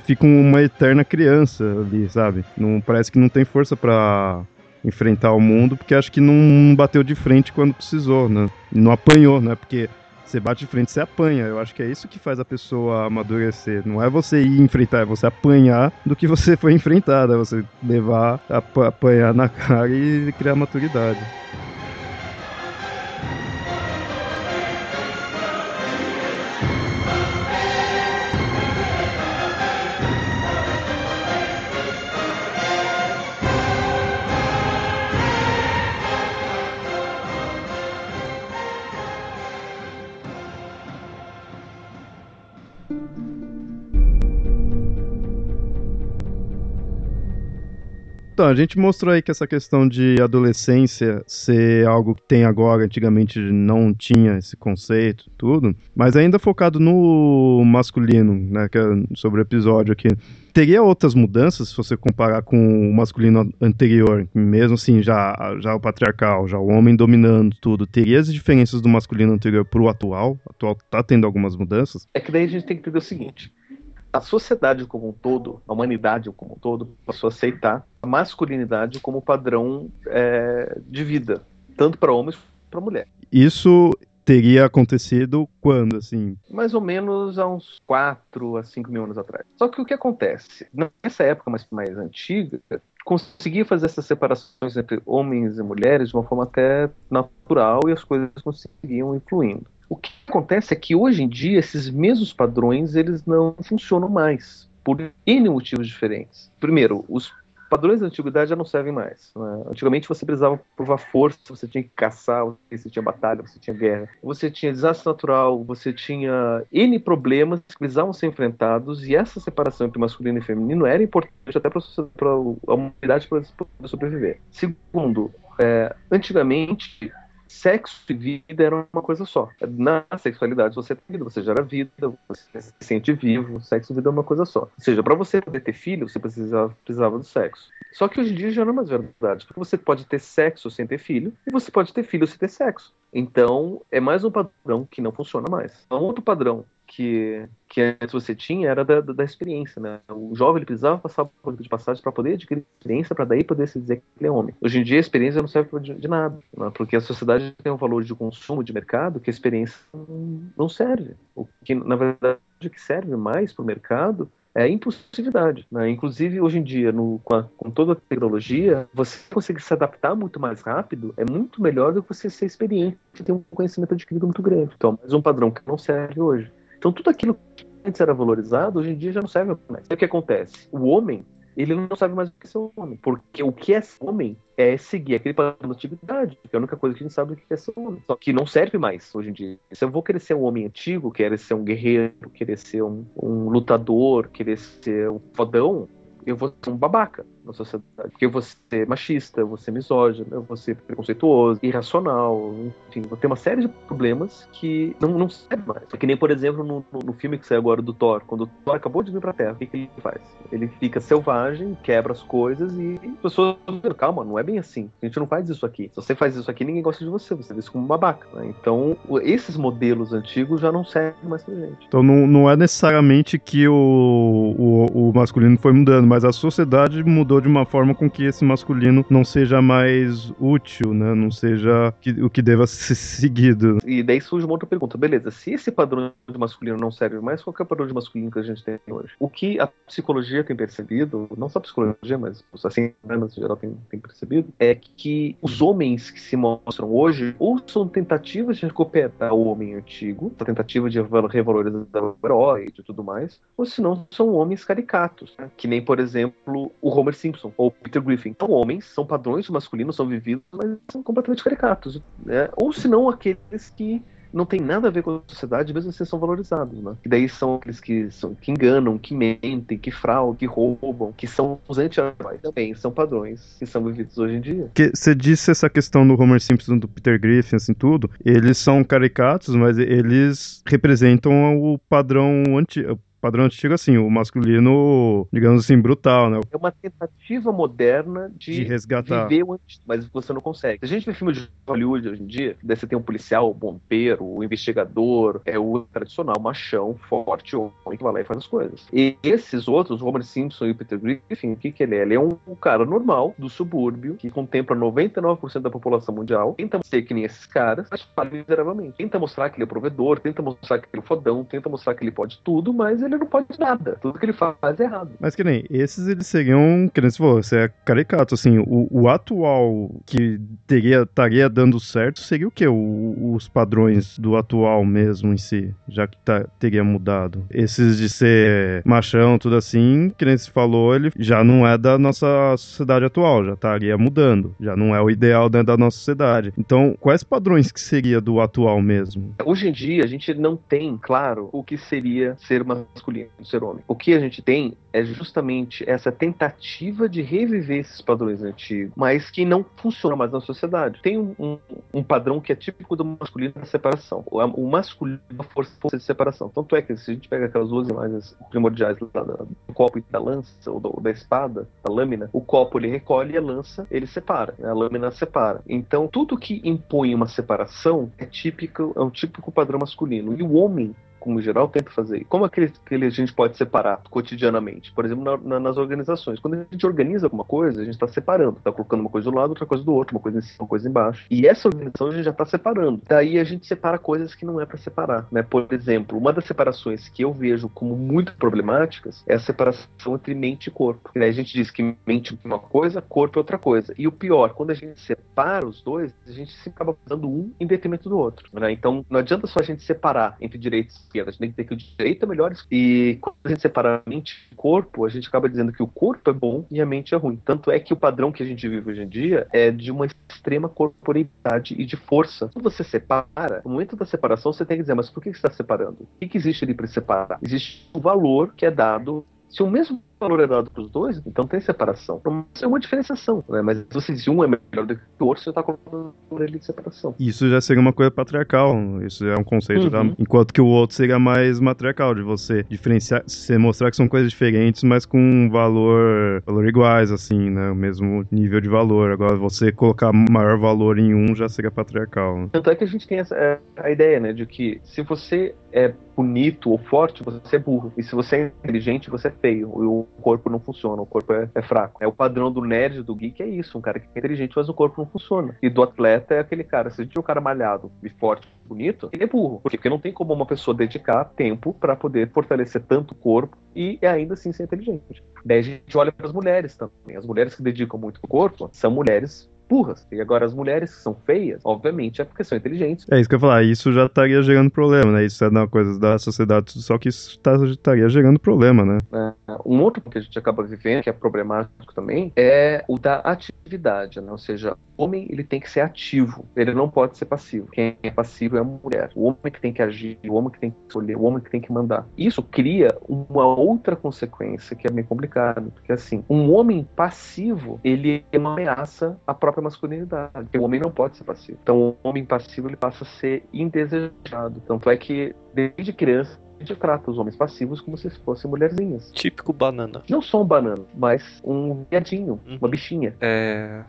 fica uma eterna criança ali, sabe? Não parece que não tem força para enfrentar o mundo porque acho que não bateu de frente quando precisou, né? Não apanhou, né? Porque você bate de frente, você apanha. Eu acho que é isso que faz a pessoa amadurecer. Não é você ir enfrentar, é você apanhar do que você foi enfrentado. É você levar, apanhar na cara e criar maturidade. Então, a gente mostrou aí que essa questão de adolescência ser algo que tem agora, antigamente não tinha esse conceito, tudo, mas ainda focado no masculino, né, que é sobre o episódio aqui. Teria outras mudanças se você comparar com o masculino anterior, mesmo assim, já, já o patriarcal, já o homem dominando tudo, teria as diferenças do masculino anterior pro atual? O atual tá tendo algumas mudanças? É que daí a gente tem que entender o seguinte: a sociedade como um todo, a humanidade como um todo, passou a aceitar a masculinidade como padrão é, de vida, tanto para homens quanto para mulher. Isso teria acontecido quando, assim? Mais ou menos há uns 4 a 5 mil anos atrás. Só que o que acontece? Nessa época mais, mais antiga, conseguia fazer essas separações entre homens e mulheres de uma forma até natural e as coisas conseguiam influindo. O que acontece é que hoje em dia esses mesmos padrões eles não funcionam mais por N motivos diferentes. Primeiro, os padrões da antiguidade já não servem mais. Né? Antigamente você precisava provar força, você tinha que caçar, você tinha batalha, você tinha guerra, você tinha desastre natural, você tinha N problemas que precisavam ser enfrentados e essa separação entre masculino e feminino era importante até para a humanidade poder sobreviver. Segundo, é, antigamente sexo e vida eram uma coisa só. Na sexualidade você tem vida, você gera vida, você se sente vivo, sexo e vida é uma coisa só. Ou seja, para você poder ter filho, você precisava, precisava do sexo. Só que hoje em dia já não é mais verdade, porque você pode ter sexo sem ter filho e você pode ter filho sem ter sexo. Então, é mais um padrão que não funciona mais. Um outro padrão que, que antes você tinha era da, da, experiência, né? O jovem ele precisava passar por de passagem para poder adquirir experiência, para daí poder se dizer que ele é homem. Hoje em dia a experiência não serve de, de nada, né? porque a sociedade tem um valor de consumo, de mercado, que a experiência não serve. O que na verdade que serve mais para o mercado é a impulsividade. Né? Inclusive, hoje em dia, no, com, a, com, toda a tecnologia, você conseguir se adaptar muito mais rápido é muito melhor do que você ser experiente e ter um conhecimento adquirido muito grande. Então, mais um padrão que não serve hoje. Então, tudo aquilo que antes era valorizado, hoje em dia já não serve mais. o que acontece? O homem, ele não sabe mais o que é ser homem. Porque o que é ser homem é seguir aquele padrão de atividade, que é a única coisa que a gente sabe o que é ser homem. Só que não serve mais hoje em dia. Se eu vou querer ser um homem antigo, querer ser um guerreiro, querer ser um, um lutador, querer ser um fodão, eu vou ser um babaca na sociedade. Porque vou ser machista, vou ser misógino, vou ser preconceituoso, irracional, enfim, vou ter uma série de problemas que não, não serve mais. É que nem, por exemplo, no, no, filme que saiu agora do Thor, quando o Thor acabou de vir pra Terra, o que, que ele faz? Ele fica selvagem, quebra as coisas e as pessoas dizendo, calma, não é bem assim. A gente não faz isso aqui. Se você faz isso aqui, ninguém gosta de você, você vê isso como babaca. Né? Então, esses modelos antigos já não servem mais pra gente. Então não, não é necessariamente que o, o, o masculino foi mudando, mas a sociedade mudou de uma forma com que esse masculino não seja mais útil, né? Não seja que, o que deva ser seguido. E daí surge uma outra pergunta. Beleza, se esse padrão de masculino não serve mais, qual é o padrão de masculino que a gente tem hoje? O que a psicologia tem percebido, não só a psicologia, mas assim, em geral tem percebido, é que os homens que se mostram hoje ou são tentativas de recuperar o homem antigo, a tentativa de revalorizar o herói e tudo mais, ou se não são homens caricatos, né? que nem, por exemplo, o Homer Simpson ou Peter Griffin. São homens, são padrões masculinos, são vividos, mas são completamente caricatos. Né? Ou se não, aqueles que não tem nada a ver com a sociedade, mesmo assim são valorizados, né? E daí são aqueles que, são, que enganam, que mentem, que fraudam, que roubam, que são os anti-heróis também, são padrões que são vividos hoje em dia. Que você disse essa questão do Homer Simpson, do Peter Griffin, assim, tudo, eles são caricatos, mas eles representam o padrão anti padrão antigo, assim, o masculino, digamos assim, brutal, né? É uma tentativa moderna de, de resgatar. viver o antigo, mas você não consegue. Se a gente vê filme de Hollywood hoje em dia, daí você tem um policial, o bombeiro, o investigador, é o tradicional machão, forte, homem que vai lá e faz as coisas. E esses outros, o Homer Simpson e o Peter Griffin, o que, que ele é? Ele é um, um cara normal, do subúrbio, que contempla 99% da população mundial, tenta ser que nem esses caras, mas fala miseravelmente. Tenta mostrar que ele é provedor, tenta mostrar que ele é fodão, tenta mostrar que ele pode tudo, mas ele ele não pode nada. Tudo que ele faz é errado. Mas que nem, esses eles seriam, que nem se for, você é caricato, assim, o, o atual que teria, estaria dando certo seria o quê? O, os padrões do atual mesmo em si, já que tá, teria mudado. Esses de ser machão, tudo assim, que nem se falou, ele já não é da nossa sociedade atual, já estaria mudando, já não é o ideal dentro da nossa sociedade. Então, quais padrões que seria do atual mesmo? Hoje em dia, a gente não tem claro o que seria ser uma masculino, ser homem. O que a gente tem é justamente essa tentativa de reviver esses padrões antigos, mas que não funciona mais na sociedade. Tem um, um, um padrão que é típico do masculino da separação. O, o masculino é a força, força, de separação. Tanto é que se a gente pega aquelas duas imagens primordiais lá, do copo e da lança, ou, do, da espada, da lâmina, o copo ele recolhe e a lança ele separa, né? a lâmina separa. Então tudo que impõe uma separação é típico, é um típico padrão masculino. E o homem como geral, tenta fazer. Como aquele que a gente pode separar cotidianamente? Por exemplo, na, na, nas organizações. Quando a gente organiza alguma coisa, a gente está separando. Está colocando uma coisa do lado, outra coisa do outro, uma coisa em cima, uma coisa embaixo. E essa organização a gente já está separando. Daí a gente separa coisas que não é para separar. Né? Por exemplo, uma das separações que eu vejo como muito problemáticas é a separação entre mente e corpo. Daí a gente diz que mente é uma coisa, corpo é outra coisa. E o pior, quando a gente separa os dois, a gente sempre acaba fazendo um em detrimento do outro. Né? Então não adianta só a gente separar entre direitos esquerda. A gente tem que ter que o direito é melhor. E quando a gente separa a mente e o corpo, a gente acaba dizendo que o corpo é bom e a mente é ruim. Tanto é que o padrão que a gente vive hoje em dia é de uma extrema corporeidade e de força. Quando você separa, no momento da separação, você tem que dizer, mas por que você está separando? O que, que existe ali para separar? Existe o valor que é dado se o mesmo valor é dado para os dois, então tem separação. É uma diferenciação, né? Mas se você diz um é melhor do que o outro, você está colocando ele de separação. Isso já seria uma coisa patriarcal. Isso é um conceito uhum. da... enquanto que o outro seria mais matriarcal, de você diferenciar, você mostrar que são coisas diferentes, mas com valor, valor iguais, assim, né? O mesmo nível de valor. Agora, você colocar maior valor em um já seria patriarcal. Né? Tanto é que a gente tem essa, é, a ideia, né, de que se você é bonito ou forte, você é burro. E se você é inteligente, você é feio. Corpo não funciona, o corpo é, é, fraco. É o padrão do nerd, do geek, é isso. Um cara que é inteligente, mas o corpo não funciona. E do atleta é aquele cara. Se a gente um cara malhado e forte, bonito, ele é burro. Porque não tem como uma pessoa dedicar tempo para poder fortalecer tanto o corpo e ainda assim ser inteligente. Daí a gente olha para as mulheres também. As mulheres que dedicam muito o corpo são mulheres burras. E agora as mulheres que são feias, obviamente, é porque são inteligentes. É isso que eu ia falar, isso já estaria gerando problema, né? Isso é uma coisa da sociedade, só que isso tá, estaria gerando problema, né? É, um outro que a gente acaba vivendo, que é problemático também, é o da atividade, né? Ou seja, homem ele tem que ser ativo, ele não pode ser passivo. Quem é passivo é a mulher. O homem que tem que agir, o homem que tem que escolher, o homem que tem que mandar. Isso cria uma outra consequência que é bem complicado, porque assim, um homem passivo, ele é uma ameaça à própria masculinidade. O homem não pode ser passivo. Então, o homem passivo ele passa a ser indesejado. Tanto é que, desde criança, a gente trata os homens passivos como se fossem mulherzinhas. Típico banana. Não só um banana, mas um viadinho, uhum. uma bichinha. É.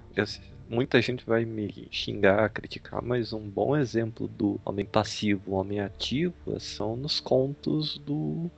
Muita gente vai me xingar, criticar, mas um bom exemplo do homem passivo, homem ativo, são nos contos do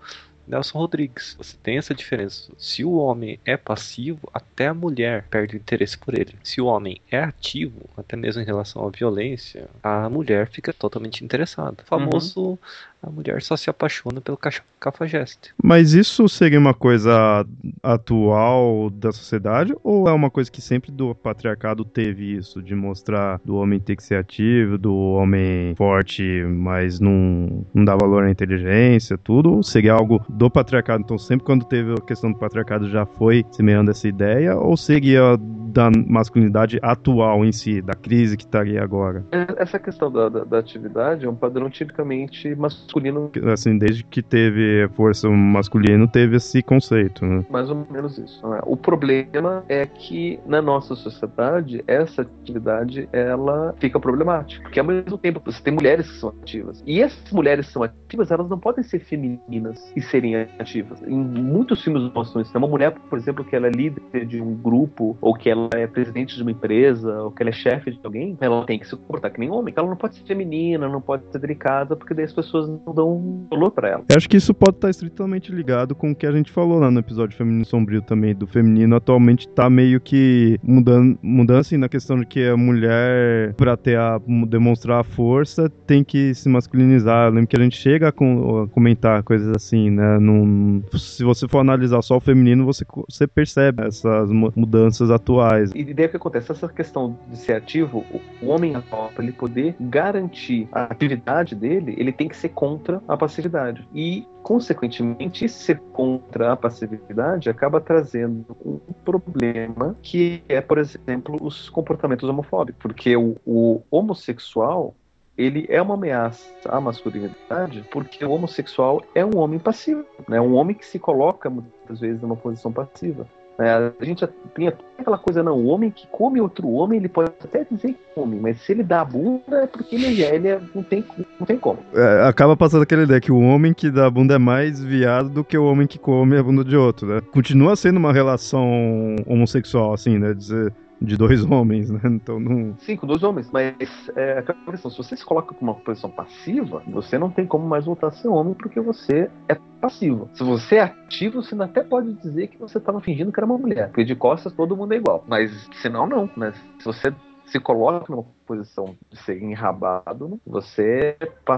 Nelson Rodrigues. Você tem essa diferença. Se o homem é passivo, até a mulher perde interesse por ele. Se o homem é ativo, até mesmo em relação à violência, a mulher fica totalmente interessada. O famoso uhum a mulher só se apaixona pelo cafajeste. Mas isso seria uma coisa atual da sociedade ou é uma coisa que sempre do patriarcado teve isso, de mostrar do homem ter que ser ativo, do homem forte, mas não, não dá valor à inteligência, tudo? Ou seria algo do patriarcado? Então sempre quando teve a questão do patriarcado já foi semeando essa ideia? Ou seria da masculinidade atual em si, da crise que estaria agora? Essa questão da, da, da atividade é um padrão tipicamente masculino masculino. Assim, desde que teve força masculino, teve esse conceito, né? Mais ou menos isso. Né? O problema é que na nossa sociedade, essa atividade ela fica problemática. Porque ao mesmo tempo você tem mulheres que são ativas. E essas mulheres que são ativas, elas não podem ser femininas e serem ativas. Em muitos filmes mostram isso. Tem uma mulher, por exemplo, que ela é líder de um grupo, ou que ela é presidente de uma empresa, ou que ela é chefe de alguém, ela tem que se comportar que nem homem. Ela não pode ser feminina, não pode ser delicada, porque daí as pessoas não dão valor para ela. Eu acho que isso pode estar estritamente ligado com o que a gente falou lá no episódio Feminino Sombrio também, do feminino atualmente tá meio que mudando, mudando assim na questão de que a mulher, para ter a, demonstrar a força, tem que se masculinizar. Eu lembro que a gente chega a, com, a comentar coisas assim, né? Num, se você for analisar só o feminino, você, você percebe essas mudanças atuais. E daí o que acontece? Essa questão de ser ativo, o homem atual, para ele poder garantir a atividade dele, ele tem que ser contra a passividade. E, consequentemente, ser contra a passividade acaba trazendo um problema que é, por exemplo, os comportamentos homofóbicos. Porque o, o homossexual ele é uma ameaça à masculinidade porque o homossexual é um homem passivo, né? Um homem que se coloca muitas vezes numa posição passiva. É, a gente tem aquela coisa, não, o homem que come outro homem, ele pode até dizer que come, mas se ele dá a bunda é porque ele, ele é, não, tem, não tem como. É, acaba passando aquela ideia que o homem que dá a bunda é mais viado do que o homem que come a bunda de outro, né? Continua sendo uma relação homossexual, assim, né? Dizer, de dois homens, né? Então não. Sim, com dois homens, mas é aquela questão, se você se coloca com uma posição passiva, você não tem como mais voltar a ser homem porque você é passivo. Se você é ativo, você até pode dizer que você estava fingindo que era uma mulher, porque de costas todo mundo é igual. Mas senão não, né? Se você se coloca numa posição de ser enrabado, você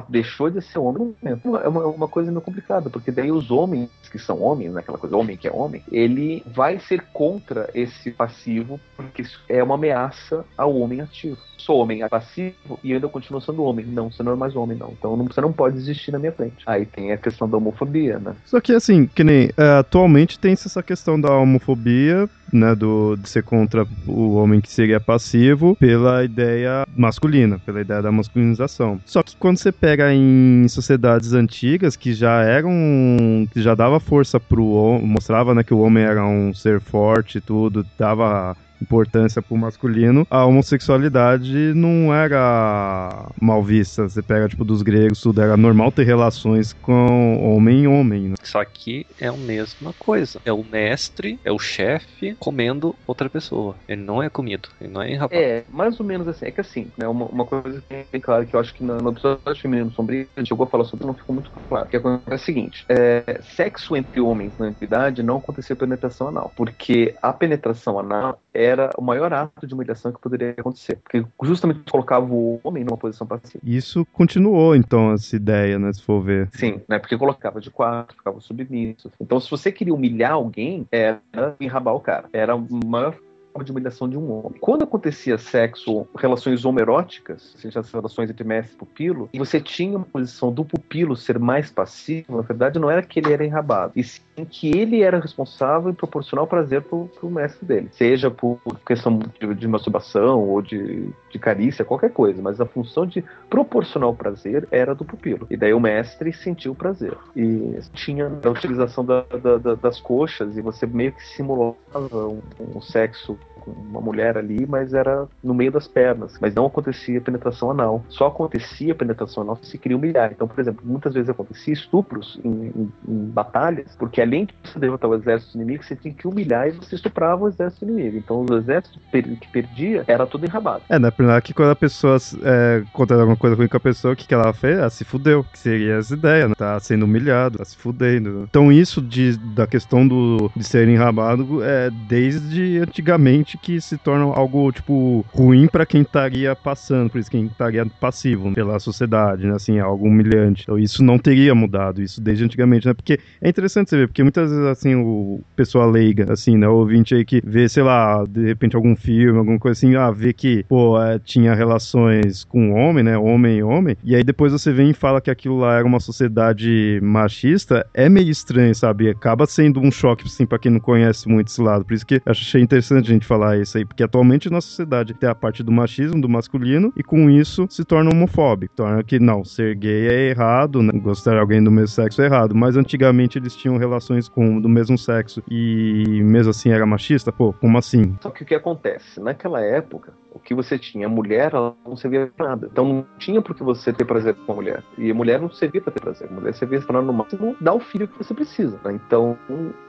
deixou de ser homem no momento. É uma, uma coisa meio complicada, porque daí os homens que são homens, né, aquela coisa homem que é homem, ele vai ser contra esse passivo, porque isso é uma ameaça ao homem ativo. Sou homem passivo e ainda continuo sendo homem. Não, você não é mais homem, não. Então você não pode existir na minha frente. Aí tem a questão da homofobia, né? Só que assim, que nem é, atualmente tem essa questão da homofobia, né, do, de ser contra o homem que seria passivo, pela ideia masculina, pela ideia da masculinização. Só que quando você pega em sociedades antigas que já eram, que já dava força pro homem, mostrava, né, que o homem era um ser forte e tudo, dava importância pro masculino, a homossexualidade não era mal vista. Você pega, tipo, dos gregos, tudo era normal ter relações com homem e homem. Só que é a mesma coisa. É o mestre, é o chefe comendo outra pessoa. Ele não é comido, ele não é enrapado. É, mais ou menos assim. É que assim, né, uma, uma coisa que é bem clara, que eu acho que no, no episódio feminino sombrio, a gente chegou a falar sobre, não ficou muito claro. Que acontece é o seguinte, é, sexo entre homens na antiguidade não acontecia penetração anal, porque a penetração anal era o maior ato de humilhação que poderia acontecer. Porque justamente colocava o homem numa posição passiva. Isso continuou, então, essa ideia, né? Se for ver. Sim, né? Porque colocava de quatro, ficava submisso. Então, se você queria humilhar alguém, era enrabar o cara. Era maior de humilhação de um homem. Quando acontecia sexo, relações homeróticas, seja as relações entre mestre e pupilo, e você tinha uma posição do pupilo ser mais passivo, na verdade não era que ele era enrabado, e sim que ele era responsável e proporcionar prazer pro, pro mestre dele. Seja por questão de, de masturbação ou de, de carícia, qualquer coisa, mas a função de proporcionar o prazer era do pupilo. E daí o mestre sentiu o prazer. E tinha a utilização da, da, da, das coxas e você meio que simulava um, um sexo com uma mulher ali, mas era no meio das pernas. Mas não acontecia penetração anal. Só acontecia penetração anal se queria humilhar. Então, por exemplo, muitas vezes acontecia estupros em, em, em batalhas, porque além de você derrotar o exército inimigo, você tinha que humilhar e você estuprava o exército inimigo. Então, o exército que perdia era tudo enrabado. É, né? Primeiro que quando a pessoa é, alguma coisa ruim com a pessoa, o que, que ela fez? Ela se fudeu. Que seria essa ideia, né? Tá sendo humilhado, tá se fudendo. Então, isso de, da questão do, de ser enrabado é desde antigamente que se torna algo, tipo, ruim para quem estaria passando, por isso quem estaria passivo pela sociedade, né? Assim, algo humilhante. Então isso não teria mudado, isso desde antigamente, né? Porque é interessante você ver, porque muitas vezes, assim, o pessoa leiga, assim, né? O ouvinte aí que vê, sei lá, de repente algum filme, alguma coisa assim, ah, vê que, pô, é, tinha relações com homem, né? Homem e homem, e aí depois você vem e fala que aquilo lá era uma sociedade machista, é meio estranho, sabe? Acaba sendo um choque, assim, pra quem não conhece muito esse lado. Por isso que achei interessante a gente falar isso aí, porque atualmente na sociedade tem a parte do machismo, do masculino, e com isso se torna homofóbico. Torna que não, ser gay é errado, né? gostar de alguém do mesmo sexo é errado. Mas antigamente eles tinham relações com do mesmo sexo e mesmo assim era machista? Pô, como assim? Só que o que acontece? Naquela época, o que você tinha, a mulher, ela não servia pra nada. Então não tinha por que você ter prazer com a mulher. E a mulher não servia pra ter prazer. A mulher servia pra, no máximo, dar o filho que você precisa. Né? Então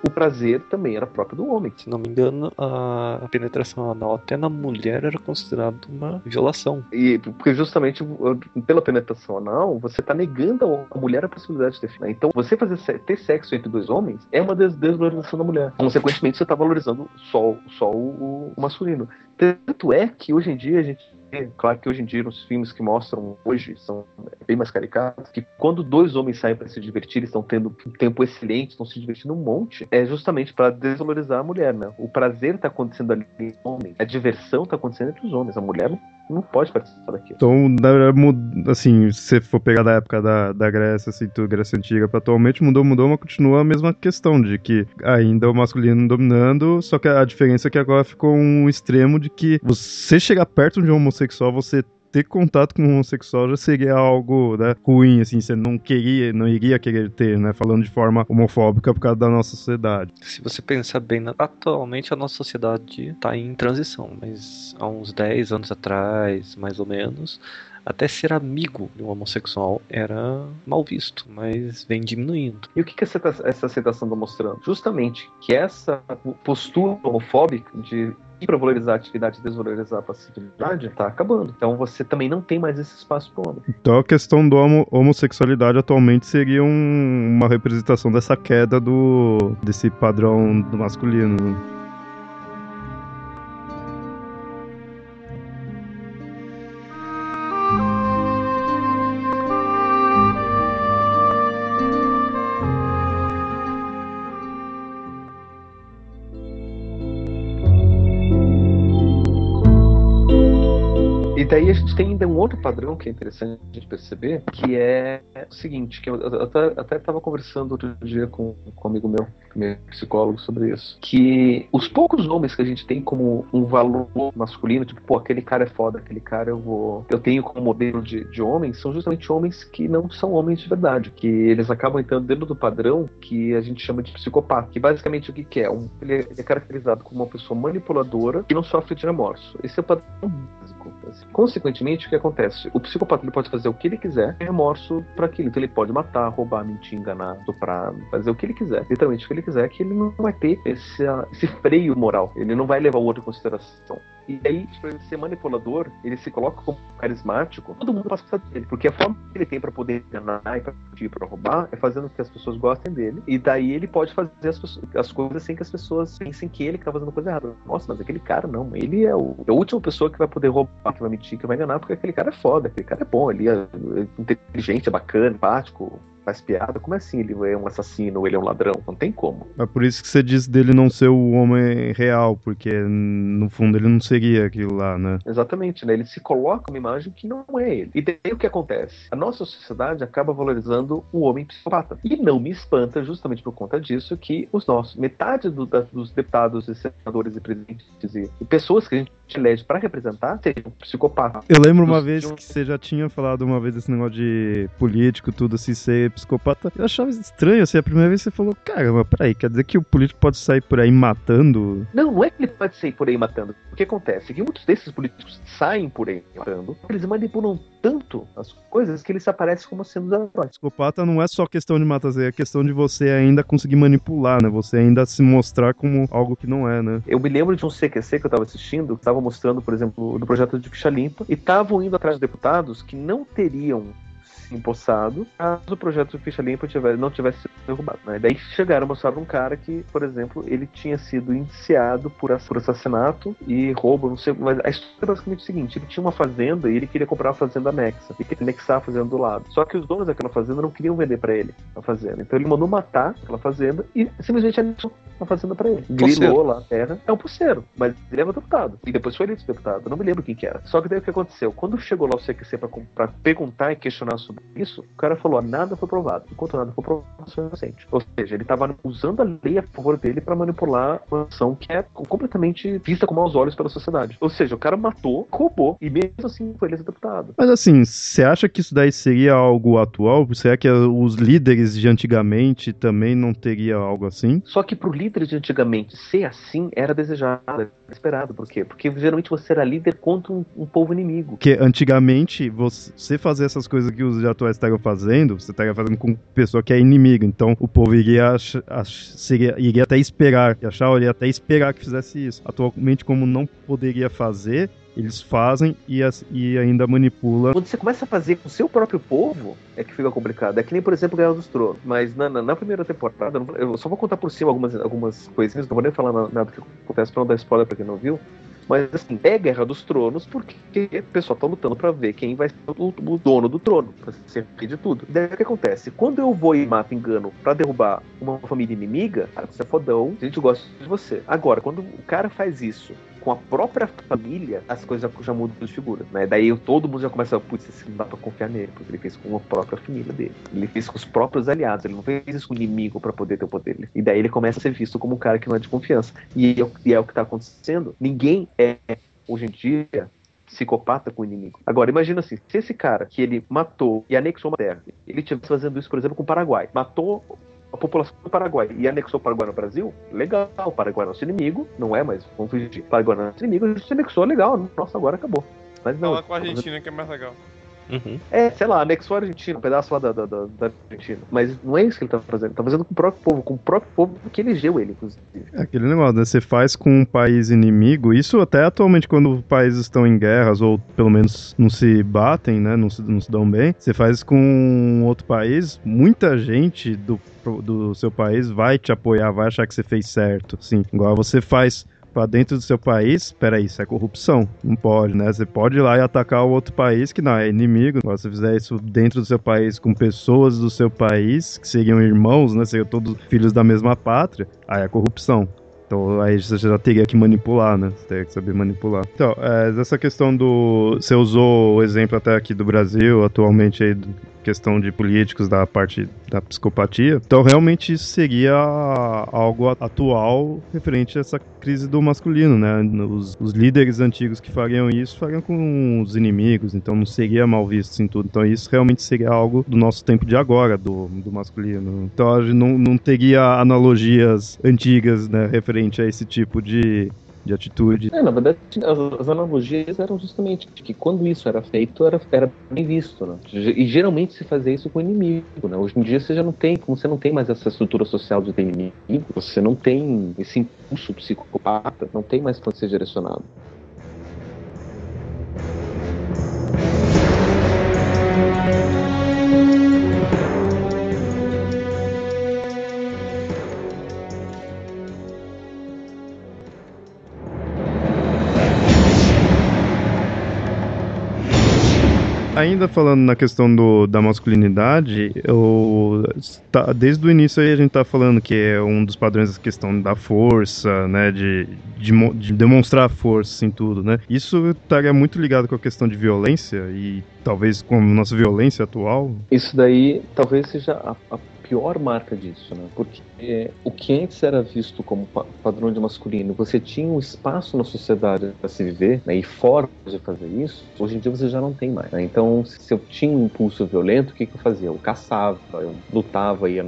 o prazer também era próprio do homem. Se não me engano, a penetração anal até na mulher era considerado uma violação. E porque justamente pela penetração anal, você tá negando a mulher a possibilidade de ter filho. Né? Então você fazer ter sexo entre dois homens é uma desvalorização da mulher. Consequentemente, você tá valorizando só, só o, o masculino. Tanto é que hoje em dia a gente claro que hoje em dia nos filmes que mostram hoje são bem mais caricatos, que quando dois homens saem para se divertir, estão tendo um tempo excelente, estão se divertindo um monte, é justamente para desvalorizar a mulher, né? O prazer está acontecendo ali entre os homens, a diversão está acontecendo entre os homens, a mulher não pode participar daquilo. Então, assim, se for pegar da época da, da Grécia, assim, tudo Grécia Antiga para atualmente, mudou, mudou, mas continua a mesma questão de que ainda o masculino dominando, só que a diferença é que agora ficou um extremo de que você chegar perto de um homossexual, você ter contato com um homossexual já seria algo né, ruim, assim, você não queria, não iria querer ter, né? Falando de forma homofóbica por causa da nossa sociedade. Se você pensar bem, atualmente a nossa sociedade está em transição, mas há uns 10 anos atrás, mais ou menos, até ser amigo de um homossexual era mal visto, mas vem diminuindo. E o que, que essa, essa aceitação está mostrando? Justamente que essa postura homofóbica de hipervalorizar a atividade e desvalorizar a passividade, está acabando. Então você também não tem mais esse espaço para o homem. Então a questão da homo homossexualidade atualmente seria um, uma representação dessa queda do desse padrão do masculino. Gente tem ainda um outro padrão que é interessante a gente perceber, que é o seguinte, que eu, até estava conversando outro dia com, com um amigo meu, meu psicólogo, sobre isso, que os poucos homens que a gente tem como um valor masculino, tipo, pô, aquele cara é foda, aquele cara eu vou, eu tenho como modelo de, de homens, são justamente homens que não são homens de verdade, que eles acabam entrando dentro do padrão que a gente chama de psicopata, que basicamente o que, que é? Um, ele, é, ele é caracterizado como uma pessoa manipuladora que não sofre de remorso. Esse é o padrão Assim. Consequentemente, o que acontece? O psicopata ele pode fazer o que ele quiser, remorso para aquilo. Então ele pode matar, roubar, mentir, enganar, estuprar, fazer o que ele quiser. Literalmente o que ele quiser, que ele não vai ter esse, esse freio moral. Ele não vai levar o outro em consideração. E aí, para ele ser manipulador, ele se coloca como carismático, todo mundo passa gostar dele. Porque a forma que ele tem para poder enganar e pra mentir, pra roubar, é fazendo com que as pessoas gostem dele. E daí ele pode fazer as, as coisas sem que as pessoas pensem que ele que tá fazendo coisa errada. Nossa, mas aquele cara não. Ele é, o, é a última pessoa que vai poder roubar, que vai mentir, que vai enganar, porque aquele cara é foda, aquele cara é bom, ele é, é inteligente, é bacana, empático, faz piada, como é assim ele é um assassino, ele é um ladrão? Não tem como. É por isso que você diz dele não ser o homem real, porque no fundo ele não seria aquilo lá, né? Exatamente, né? Ele se coloca uma imagem que não é ele. E daí o que acontece? A nossa sociedade acaba valorizando o homem psicopata. E não me espanta, justamente por conta disso, que os nossos, metade do, da, dos deputados e senadores e presidentes e, e pessoas que a gente elege para representar sejam psicopatas. Eu lembro uma vez que você já tinha falado uma vez desse negócio de político, tudo assim, ser psicopata. Eu achava estranho, assim, a primeira vez você falou, cara, mas peraí, quer dizer que o político pode sair por aí matando? Não, não é que ele pode sair por aí matando. O que acontece? É que muitos desses políticos saem por aí matando, eles manipulam tanto as coisas que eles aparecem como sendo heróis. Psicopata não é só questão de matar, é questão de você ainda conseguir manipular, né? Você ainda se mostrar como algo que não é, né? Eu me lembro de um CQC que eu tava assistindo, que tava mostrando, por exemplo, do projeto de ficha limpa, e estavam indo atrás de deputados que não teriam empossado caso o projeto de ficha limpa tivesse, não tivesse sido derrubado. Né? Daí chegaram a mostrar um cara que, por exemplo, ele tinha sido indiciado por, assassinato e roubo, não sei, mas a história é basicamente o seguinte: ele tinha uma fazenda e ele queria comprar uma fazenda anexa, e queria anexar a fazenda do lado. Só que os donos daquela fazenda não queriam vender para ele a fazenda. Então ele mandou matar aquela fazenda e simplesmente anexou a fazenda para ele. Grilou lá a terra. É um pulseiro, mas ele era deputado. E depois foi eleito deputado. Não me lembro quem que era. Só que daí o que aconteceu? Quando chegou lá o CQC para perguntar e questionar sobre isso, o cara falou: nada foi provado. Enquanto nada foi provado, sou inocente. Ou seja, ele estava usando a lei a favor dele para manipular uma ação que é completamente vista com maus olhos pela sociedade. Ou seja, o cara matou, roubou e mesmo assim foi eleito deputado. Mas assim, você acha que isso daí seria algo atual? Será que os líderes de antigamente também não teria algo assim? Só que pro líder de antigamente ser assim era desejado, esperado. Por quê? Porque geralmente você era líder contra um, um povo inimigo. Porque antigamente você fazer essas coisas que os atuais estavam fazendo, você estaria fazendo com pessoa que é inimiga. Então o povo iria, ach, ach, seria, iria até esperar, achar, iria até esperar que fizesse isso. Atualmente, como não poderia fazer, eles fazem e, as, e ainda manipulam. Quando você começa a fazer com o seu próprio povo, é que fica complicado. É que nem, por exemplo, Guerra dos Tronos. Mas na, na, na primeira temporada, eu só vou contar por cima algumas, algumas coisinhas, não vou nem falar nada que acontece pra não dar spoiler pra quem não viu. Mas assim, é Guerra dos Tronos porque o pessoal tá lutando para ver quem vai ser o, o, dono do trono, pra ser de tudo. Daí o que acontece? Quando eu vou e mato engano para derrubar uma família inimiga, você é fodão, a gente gosta de você. Agora, quando o cara faz isso com a própria família, as coisas já, mudam de figura, né? Daí todo mundo já começa a, putz, esse não dá pra confiar nele, porque ele fez com a própria família dele. Ele fez com os próprios aliados, ele não fez isso com o inimigo para poder ter o poder. E daí ele começa a ser visto como um cara que não é de confiança. E é, e é o que tá acontecendo. Ninguém é, hoje em dia, psicopata com o inimigo. Agora, imagina assim, se esse cara que ele matou e anexou uma terra, ele estivesse fazendo isso, por exemplo, com o Paraguai, matou a população do Paraguai e anexou o Paraguai no Brasil, legal, o Paraguai é nosso inimigo, não é, mas vamos fingir, o Paraguai é nosso inimigo, a gente anexou, legal, nossa, agora acabou. Mas não. Fala com a Argentina que é mais legal. Uhum. É, sei lá, anexou a Argentina, um pedaço lá da, da, da, Argentina. Mas não é isso que ele tá fazendo. Ele tá fazendo com o próprio povo, com o próprio povo que elegeu ele, inclusive. É aquele negócio, né? Você faz com um país inimigo, isso até atualmente quando países estão em guerras ou pelo menos não se batem, né? Não se, não se dão bem. Você faz com outro país, muita gente do, do seu país vai te apoiar, vai achar que você fez certo. Sim, igual você faz para dentro do seu país, peraí, isso é corrupção. Não pode, né? Você pode ir lá e atacar o outro país que não é inimigo. Se você fizer isso dentro do seu país com pessoas do seu país, que seriam irmãos, né? Seriam todos filhos da mesma pátria, aí é corrupção. Então aí você já teria que manipular, né? Você teria que saber manipular. Então, é, essa questão do. Você usou o exemplo até aqui do Brasil, atualmente aí, questão de políticos da parte da psicopatia. Então, realmente, isso seria algo atual referente a essa crise do masculino, né? Os, os, líderes antigos que fariam isso fariam com os inimigos, então não seria mal visto assim tudo. Então, isso realmente seria algo do nosso tempo de agora, do, do masculino. Então, não, não teria analogias antigas, né, referente a esse tipo de de atitude. É, na verdade, as, as, analogias eram justamente que quando isso era feito, era, era bem visto, né? E geralmente se fazia isso com o inimigo, né? Hoje em dia você já não tem, como você não tem mais essa estrutura social de ter inimigo, você não tem esse impulso psicopata, não tem mais para ser direcionado. Ainda falando na questão do, da masculinidade, eu, tá, desde o início aí a gente tá falando que é um dos padrões a questão da força, né, de, de, de demonstrar força em tudo, né. Isso estaria muito ligado com a questão de violência e talvez com a nossa violência atual. Isso daí talvez seja a, a pior marca disso, né? Porque é, o que antes era visto como pa padrão de masculino, você tinha um espaço na sociedade para se viver né, e formas de fazer isso, hoje em dia você já não tem mais. Né? Então, se eu tinha um impulso violento, o que, que eu fazia? Eu caçava, eu lutava, ia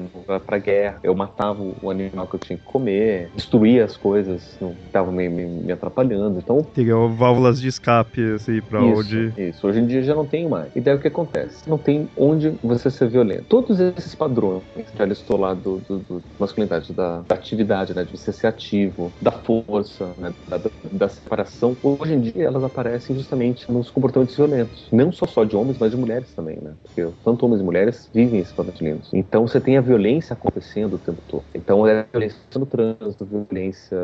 para guerra, eu matava o animal que eu tinha que comer, destruía as coisas que estavam me, me, me, atrapalhando. Então, válvulas de escape, assim, para onde. Isso, hoje em dia já não tem mais. E daí o que acontece? Não tem onde você ser violento. Todos esses padrões já listou lá do, do, do masculinidade, da, da, atividade, né, de você ser ativo, da força, né, da, da, separação. Hoje em dia elas aparecem justamente nos comportamentos violentos, não só só de homens, mas de mulheres também, né? Porque tanto homens e mulheres vivem esses comportamentos Então você tem a violência acontecendo o tempo todo. Então é violência no trânsito, violência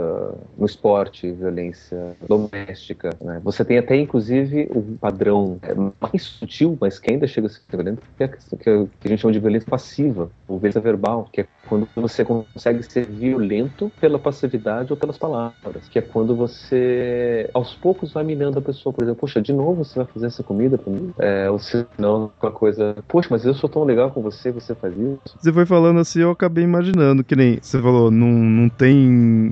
no esporte, violência doméstica. Né? Você tem até inclusive o um padrão é, mais sutil, mas que ainda chega a ser violento, que é a, que a gente chama de violência passiva, violência verbal, que é quando você consegue ser violento pela passividade ou pelas palavras, que é quando você aos poucos vai minando a pessoa, por exemplo, poxa, de novo você vai fazer essa comida pra mim? É, ou se não, uma coisa, poxa, mas eu sou tão legal com você, você faz isso? Você foi falando assim, eu acabei imaginando, que nem você falou, não, não tem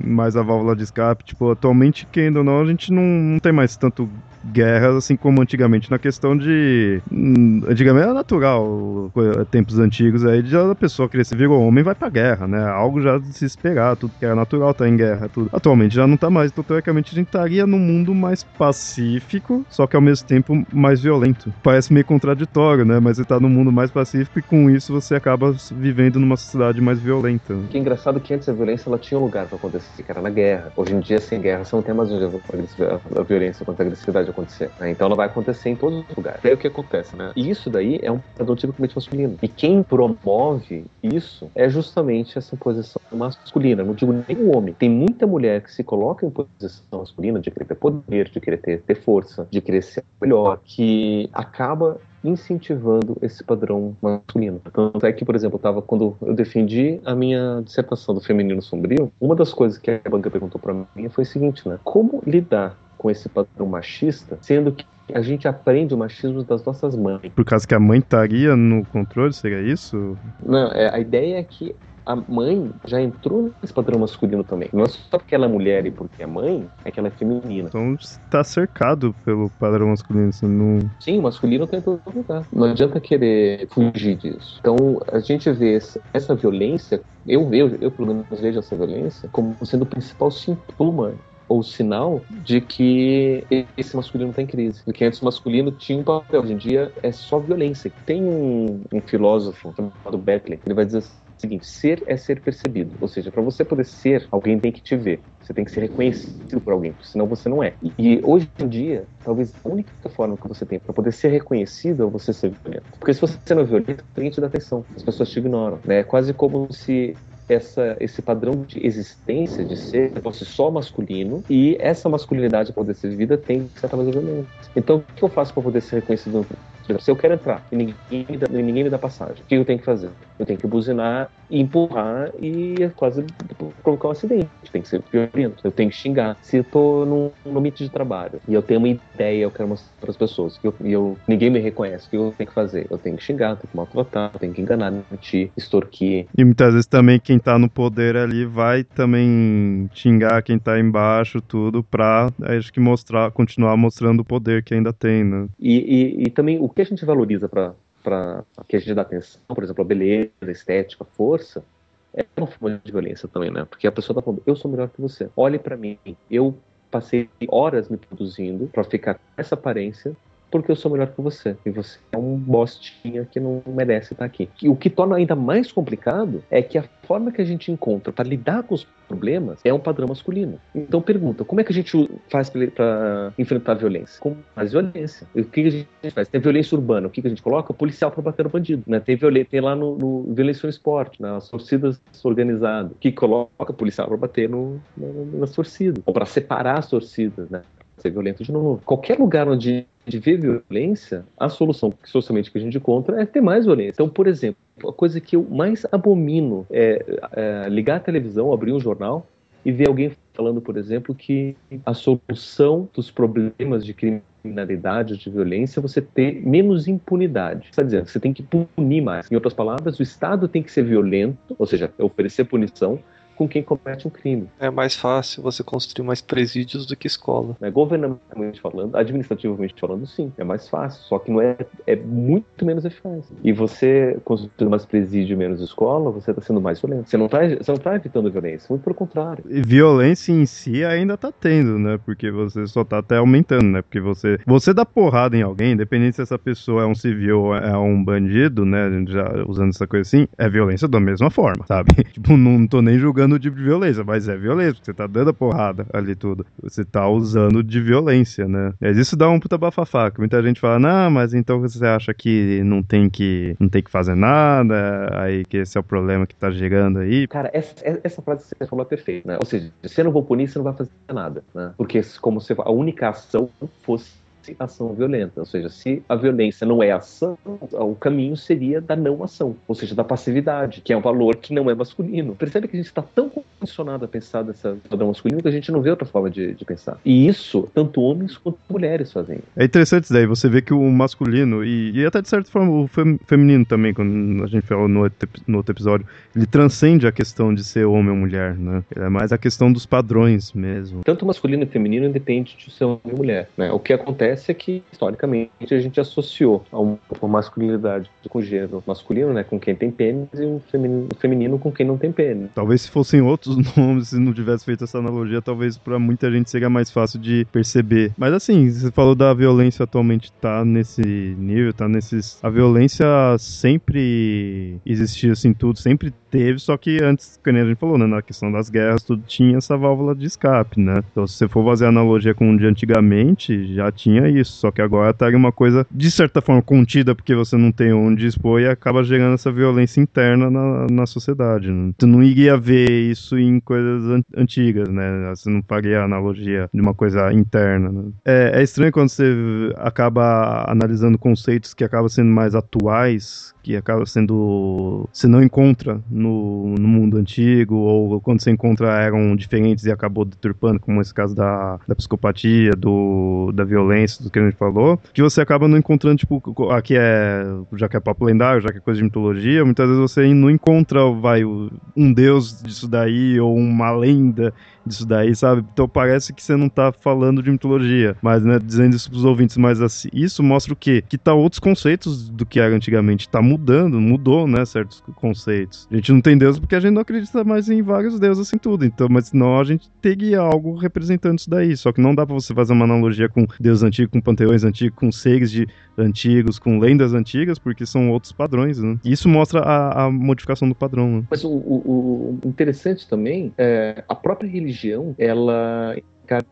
mais a válvula de escape, tipo, atualmente, quem ou não, a gente não, não tem mais tanto guerras, assim como antigamente, na questão de. Hum, antigamente era natural, tempos antigos aí, de a pessoa crescer, virou homem vai pra guerra, né? Algo já de se esperar, tudo que era natural tá em guerra, tudo. Atualmente já não tá mais, então teoricamente a gente estaria num mundo mais pacífico, só que ao mesmo tempo mais violento. Parece meio contraditório, né? Mas você tá num mundo mais pacífico e com isso você acaba vivendo numa sociedade mais violenta. Que é engraçado que antes a violência ela tinha um lugar pra acontecer, que era na guerra. Hoje em dia, sem guerra, você não tem mais a violência contra a agressividade acontecer. Né? Então ela vai acontecer em todos os lugares. Daí o que acontece, né? E isso daí é um padrão tipicamente masculino. E quem promove isso é justamente essa posição masculina. Não digo nem o homem. Tem muita mulher que se coloca em posição masculina de querer ter poder, de querer ter, ter força, de querer ser melhor, que acaba incentivando esse padrão masculino. Tanto é que, por exemplo, eu tava, quando eu defendi a minha dissertação do feminino sombrio, uma das coisas que a banca perguntou para mim foi o seguinte, né? Como lidar com esse padrão machista, sendo que a gente aprende o machismo das nossas mães. Por causa que a mãe estaria no controle, seria isso? Não, é, a ideia é que a mãe já entrou nesse padrão masculino também. Não é só porque ela é mulher e porque é mãe, é que ela é feminina. Então está cercado pelo padrão masculino. Você não... Sim, o masculino tem todo lugar. Não adianta querer fugir disso. Então a gente vê essa, essa violência, eu vejo, eu pelo menos vejo essa violência como sendo o principal sintoma ou sinal de que esse masculino está em crise. Porque antes o masculino tinha um papel, hoje em dia é só violência. Tem um, um filósofo chamado Beckley, ele vai dizer o seguinte: ser é ser percebido. Ou seja, para você poder ser, alguém tem que te ver. Você tem que ser reconhecido por alguém, senão você não é. E hoje em dia, talvez a única forma que você tem para poder ser reconhecido é você ser violento. Porque se você não é violento, ninguém te dá atenção. As pessoas te ignoram. Né? É quase como se essa, esse padrão de existência, de ser, fosse só masculino, e essa masculinidade para poder ser vivida tem que violência. Então, o que eu faço para poder ser reconhecido se eu quero entrar e ninguém me, dá, ninguém me dá passagem, o que eu tenho que fazer? Eu tenho que buzinar, empurrar e quase provocar um acidente. Tem que ser violento. Eu tenho que xingar. Se eu tô num, num limite de trabalho e eu tenho uma ideia, eu quero mostrar para as pessoas que eu, e eu, ninguém me reconhece, o que eu tenho que fazer? Eu tenho que xingar, tenho que maltratar, tenho que enganar, mentir, extorquir. E muitas vezes também quem tá no poder ali vai também xingar quem tá embaixo, tudo, pra acho que mostrar, continuar mostrando o poder que ainda tem, né? E, e, e também o que a gente valoriza para que a gente dá atenção, por exemplo, a beleza, a estética, a força, é uma forma de violência também, né? Porque a pessoa tá falando, eu sou melhor que você. Olhe para mim, eu passei horas me produzindo para ficar com essa aparência porque eu sou melhor que você. E você é um bostinha que não merece estar aqui. E o que torna ainda mais complicado é que a forma que a gente encontra para lidar com os problemas é um padrão masculino. Então pergunta, como é que a gente faz para enfrentar a violência? Com mais violência. E o que a gente faz? Tem violência urbana, o que a gente coloca? O policial para bater no bandido. Né? Tem, violência, tem lá no, no violência no esporte, nas torcidas organizadas, que coloca o policial para bater no, no, nas torcidas, ou para separar as torcidas, né? ser violento de novo. Qualquer lugar onde de ver violência, a solução socialmente que a gente encontra é ter mais violência. Então, por exemplo, a coisa que eu mais abomino é, é ligar a televisão, abrir um jornal e ver alguém falando, por exemplo, que a solução dos problemas de criminalidade, de violência, é você ter menos impunidade. Está dizendo, você tem que punir mais. Em outras palavras, o Estado tem que ser violento, ou seja, oferecer punição com quem comete um crime. É mais fácil você construir mais presídios do que escola. Né? Governamentalmente falando, administrativamente falando, sim, é mais fácil, só que não é, é muito menos eficaz. E você construindo mais presídio e menos escola, você está sendo mais violento. Você não está você não tá evitando violência, muito pelo contrário. E violência em si ainda está tendo, né? Porque você só está até aumentando, né? Porque você, você dá porrada em alguém, independente se essa pessoa é um civil ou é um bandido, né? Já usando essa coisa assim, é violência da mesma forma, sabe? tipo, não tô nem julgando usando de violência, mas é violência, porque você tá dando a porrada ali tudo. Você tá usando de violência, né? Mas isso dá um puta bafafá, que muita gente fala, não, mas então você acha que não tem que, não tem que fazer nada, aí que esse é o problema que tá gerando aí. Cara, essa, essa frase que você falou é perfeita, né? Ou seja, se eu não vou punir, você não vai fazer nada, né? Porque como se a única ação fosse ação violenta. Ou seja, se a violência não é ação, o caminho seria da não ação, ou seja, da passividade, que é um valor que não é masculino. Percebe que a gente está tão condicionado a pensar dessa padrão masculino que a gente não vê outra forma de, de, pensar. E isso, tanto homens quanto mulheres fazem. É interessante isso daí, você vê que o masculino, e, e até de certa forma o fem, feminino também, quando a gente falou no outro, no outro episódio, ele transcende a questão de ser homem ou mulher, né? É mais a questão dos padrões mesmo. Tanto masculino e feminino independe de ser homem ou mulher, né? O que acontece é que, historicamente, a gente associou a uma masculinidade com gênero masculino, né, com quem tem pênis, e o feminino, feminino com quem não tem pênis. Talvez se fossem outros nomes, se não tivesse feito essa analogia, talvez para muita gente seria mais fácil de perceber. Mas assim, você falou da violência atualmente tá nesse nível, tá nesses... A violência sempre existia assim, tudo, sempre teve, só que antes, como a gente falou, né, na questão das guerras, tudo tinha essa válvula de escape, né? Então, se você for fazer analogia com o de antigamente, já tinha isso, só que agora tá uma coisa, de certa forma, contida, porque você não tem onde expor e acaba gerando essa violência interna na, na sociedade. Né? Tu não iria ver isso em coisas an antigas, né? Você não faria a analogia de uma coisa interna. Né? É, é estranho quando você acaba analisando conceitos que acabam sendo mais atuais, que acaba sendo. Você não encontra no, no mundo antigo, ou quando você encontra eram diferentes e acabou deturpando, como esse caso da, da psicopatia, do, da violência do que a gente falou, que você acaba não encontrando, tipo, aqui é, já que é papo lendário, já que é coisa de mitologia, muitas vezes você não encontra, vai, um deus disso daí, ou uma lenda disso daí, sabe? Então parece que você não tá falando de mitologia, mas, né, dizendo isso pros ouvintes, mas assim, isso mostra o quê? Que tá outros conceitos do que era antigamente, tá mudando, mudou, né, certos conceitos. A gente não tem Deus porque a gente não acredita mais em vários deuses assim tudo, então, mas senão a gente teria algo representando isso daí, só que não dá pra você fazer uma analogia com Deus antigo, com panteões antigos, com seres de antigos, com lendas antigas, porque são outros padrões, né? E isso mostra a, a modificação do padrão, né? Mas o, o, o interessante também é a própria religião, ela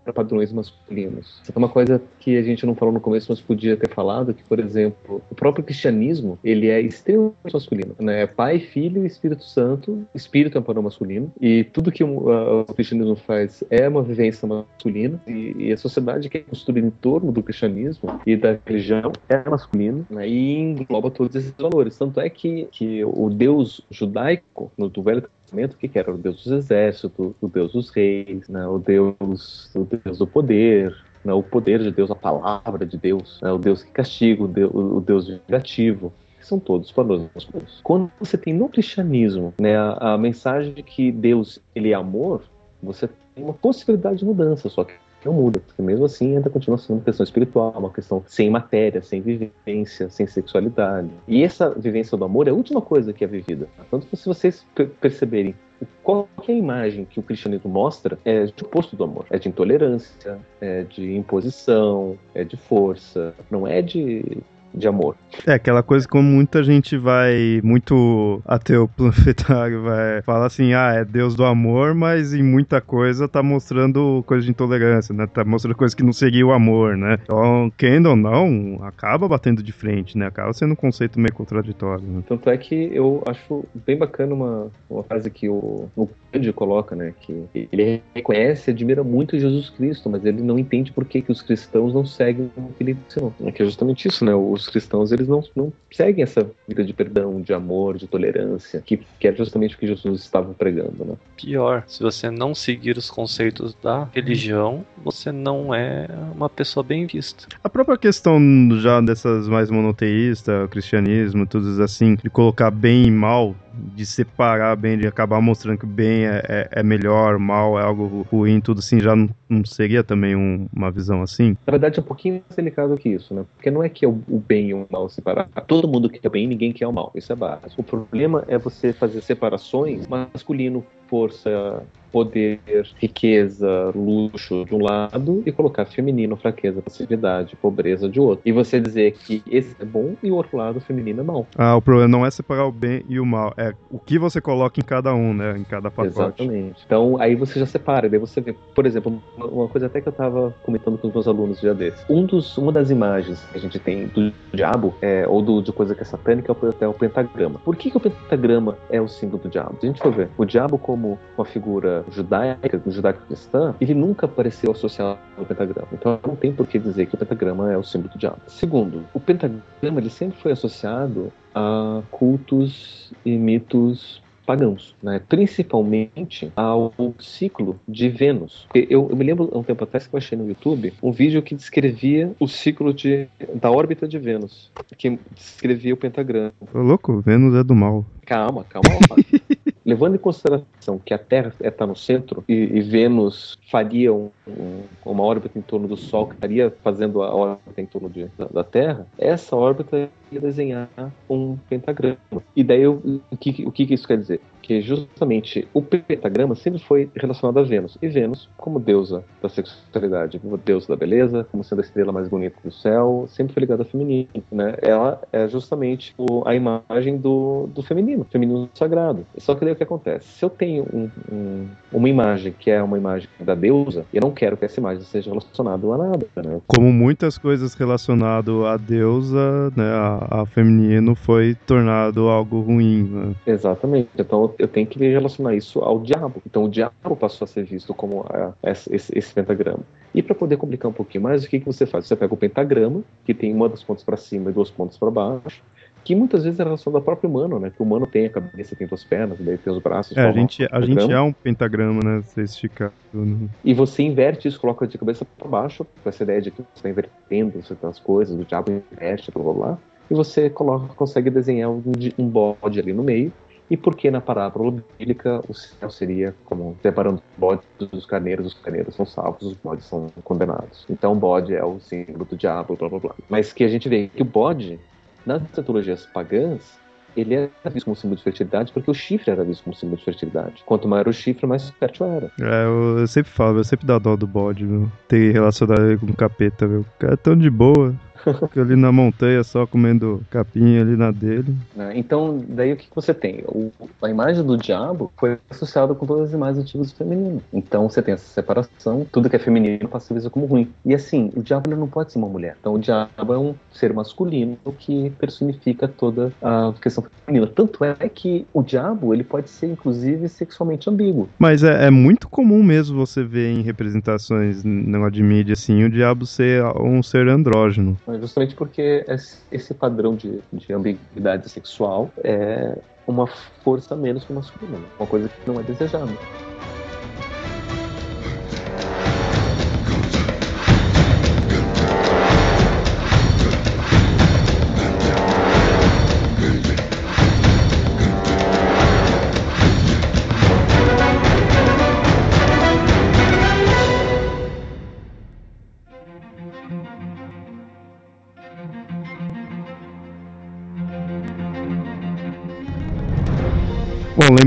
para padrões masculinos. Isso é uma coisa que a gente não falou no começo, mas podia ter falado, que, por exemplo, o próprio cristianismo, ele é extremamente masculino, né? Pai, Filho e Espírito Santo, Espírito é um padrão masculino, e tudo que o, o cristianismo faz é uma vivência masculina, e, e, a sociedade que é construída em torno do cristianismo e da religião é masculina, né? E engloba todos esses valores. Tanto é que, que o Deus judaico, no, do Velho Testamento, o que, era? O Deus dos exércitos, o Deus dos reis, né? o, Deus, o Deus do poder, né? o poder de Deus, a palavra de Deus, né? o Deus que castiga, o Deus, vingativo são todos valores. Quando você tem no cristianismo né, a, a, mensagem de que Deus ele é amor, você tem uma possibilidade de mudança, só que não muda, porque mesmo assim ainda continua sendo uma questão espiritual, uma questão sem matéria, sem vivência, sem sexualidade. E essa vivência do amor é a última coisa que é vivida. Tanto que se vocês perceberem qualquer imagem que o cristianismo mostra é de oposto do amor. É de intolerância, é de imposição, é de força, não é de de amor. É, aquela coisa como muita gente vai, muito ateu planetário, vai falar assim, ah, é Deus do amor, mas em muita coisa tá mostrando coisa de intolerância, né? Tá mostrando coisa que não seria o amor, né? Então, quem ou não, acaba batendo de frente, né? Acaba sendo um conceito meio contraditório. Né? Tanto é que eu acho bem bacana uma, uma frase que o, o coloca, né? Que ele reconhece e admira muito Jesus Cristo, mas ele não entende por que, que os cristãos não seguem o que ele ensinou. É que é justamente isso, né? Os cristãos, eles não, não seguem essa vida de perdão, de amor, de tolerância, que, que é justamente o que Jesus estava pregando, né? Pior, se você não seguir os conceitos da religião, você não é uma pessoa bem vista. A própria questão já dessas mais monoteístas, cristianismo, tudo assim, de colocar bem e mal de separar bem, de acabar mostrando que o bem é, é, é melhor, mal é algo ruim, tudo assim, já não, não seria também um, uma visão assim? Na verdade, é um pouquinho mais delicado que isso, né? Porque não é que é o, o bem e o mal separar. Todo mundo quer o bem, ninguém quer o mal. Isso é básico. O problema é você fazer separações masculino, força, poder, riqueza, luxo de um lado e colocar feminino, fraqueza, passividade, pobreza de outro. E você dizer que esse é bom e o outro lado feminino é mal. Ah, o problema não é separar o bem e o mal, é o que você coloca em cada um, né? Em cada pacote. Exatamente. Então aí você já separa, daí você vê, por exemplo, uma coisa até que eu tava comentando com os meus alunos já desse. Um dos, uma das imagens que a gente tem do diabo, é, ou do, de coisa que é satânica, é o pentagrama. Por que, que o pentagrama é o símbolo do diabo? Se a gente for ver, o diabo como uma figura judaica, judaico-cristã, ele nunca apareceu associado ao pentagrama. Então não tem por que dizer que o pentagrama é o símbolo do diabo. Segundo, o pentagrama ele sempre foi associado a cultos e mitos pagãos, né? principalmente ao ciclo de Vênus. Eu, eu, me lembro um tempo atrás que eu achei no YouTube um vídeo que descrevia o ciclo de, da órbita de Vênus, que descrevia o pentagrama. Ô, louco, Vênus é do mal. Calma, calma. Levando em consideração que a Terra está no centro e, e Vênus faria um, um, uma órbita em torno do Sol, que estaria fazendo a órbita em torno de, da, da, Terra, essa órbita ia desenhar um pentagrama. E daí o, que, o que isso quer dizer? Que justamente o pentagrama sempre foi relacionado a Vênus. E Vênus, como deusa da sexualidade, como deusa da beleza, como sendo a estrela mais bonita do céu, sempre foi ligada ao feminino. Né? Ela é justamente o, a imagem do, do feminino, feminino sagrado. Só que daí o que acontece? Se eu tenho um, um, uma imagem que é uma imagem da deusa, eu não quero que essa imagem seja relacionada a nada. Né? Como muitas coisas relacionadas à deusa, né, a, a feminino, foi tornado algo ruim. Né? Exatamente. Então eu tenho que relacionar isso ao diabo. Então o diabo passou a ser visto como a, é, esse, esse, pentagrama. E para poder complicar um pouquinho mais, o que, que você faz? Você pega o pentagrama, que tem uma das pontas para cima e duas pontas para baixo, que muitas vezes é a relação da própria humano, né? Que o humano tem a cabeça, tem duas pernas, daí tem os braços. É, a gente, a gente é um pentagrama, né? Você esticar tudo. E você inverte isso, coloca de cabeça para baixo, com essa ideia de que você está invertendo certas coisas, o diabo inverte, blá blá blá. E você coloca, consegue desenhar um, um bode ali no meio. E porque na parábola bíblica o céu seria como separando bodes dos carneiros, os carneiros são salvos, os bodes são condenados. Então o bode é o símbolo do diabo, blá blá blá. Mas que a gente vê que o bode nas mitologias pagãs, ele era visto como símbolo de fertilidade porque o chifre era visto como símbolo de fertilidade. Quanto maior o chifre, mais fértil era. É, eu, sempre falo, eu sempre dá dó do bode, viu? Ter relacionado com o capeta, viu? O cara é tão de boa. Fica ali na montanha só comendo capim ali na dele. É, então, daí o que você tem? O, a imagem do diabo foi associada com todas as imagens antigas do feminino. Então você tem essa separação, tudo que é feminino passa a ser como ruim. E assim, o diabo não pode ser uma mulher. Então o diabo é um ser masculino que personifica toda a questão feminina. Tanto é que o diabo ele pode ser inclusive sexualmente ambíguo. Mas é, é muito comum mesmo você ver em representações não de mídia assim, o diabo ser um ser andrógeno justamente porque esse padrão de, de ambiguidade sexual é uma força menos que o masculino, né? uma coisa que não é desejada.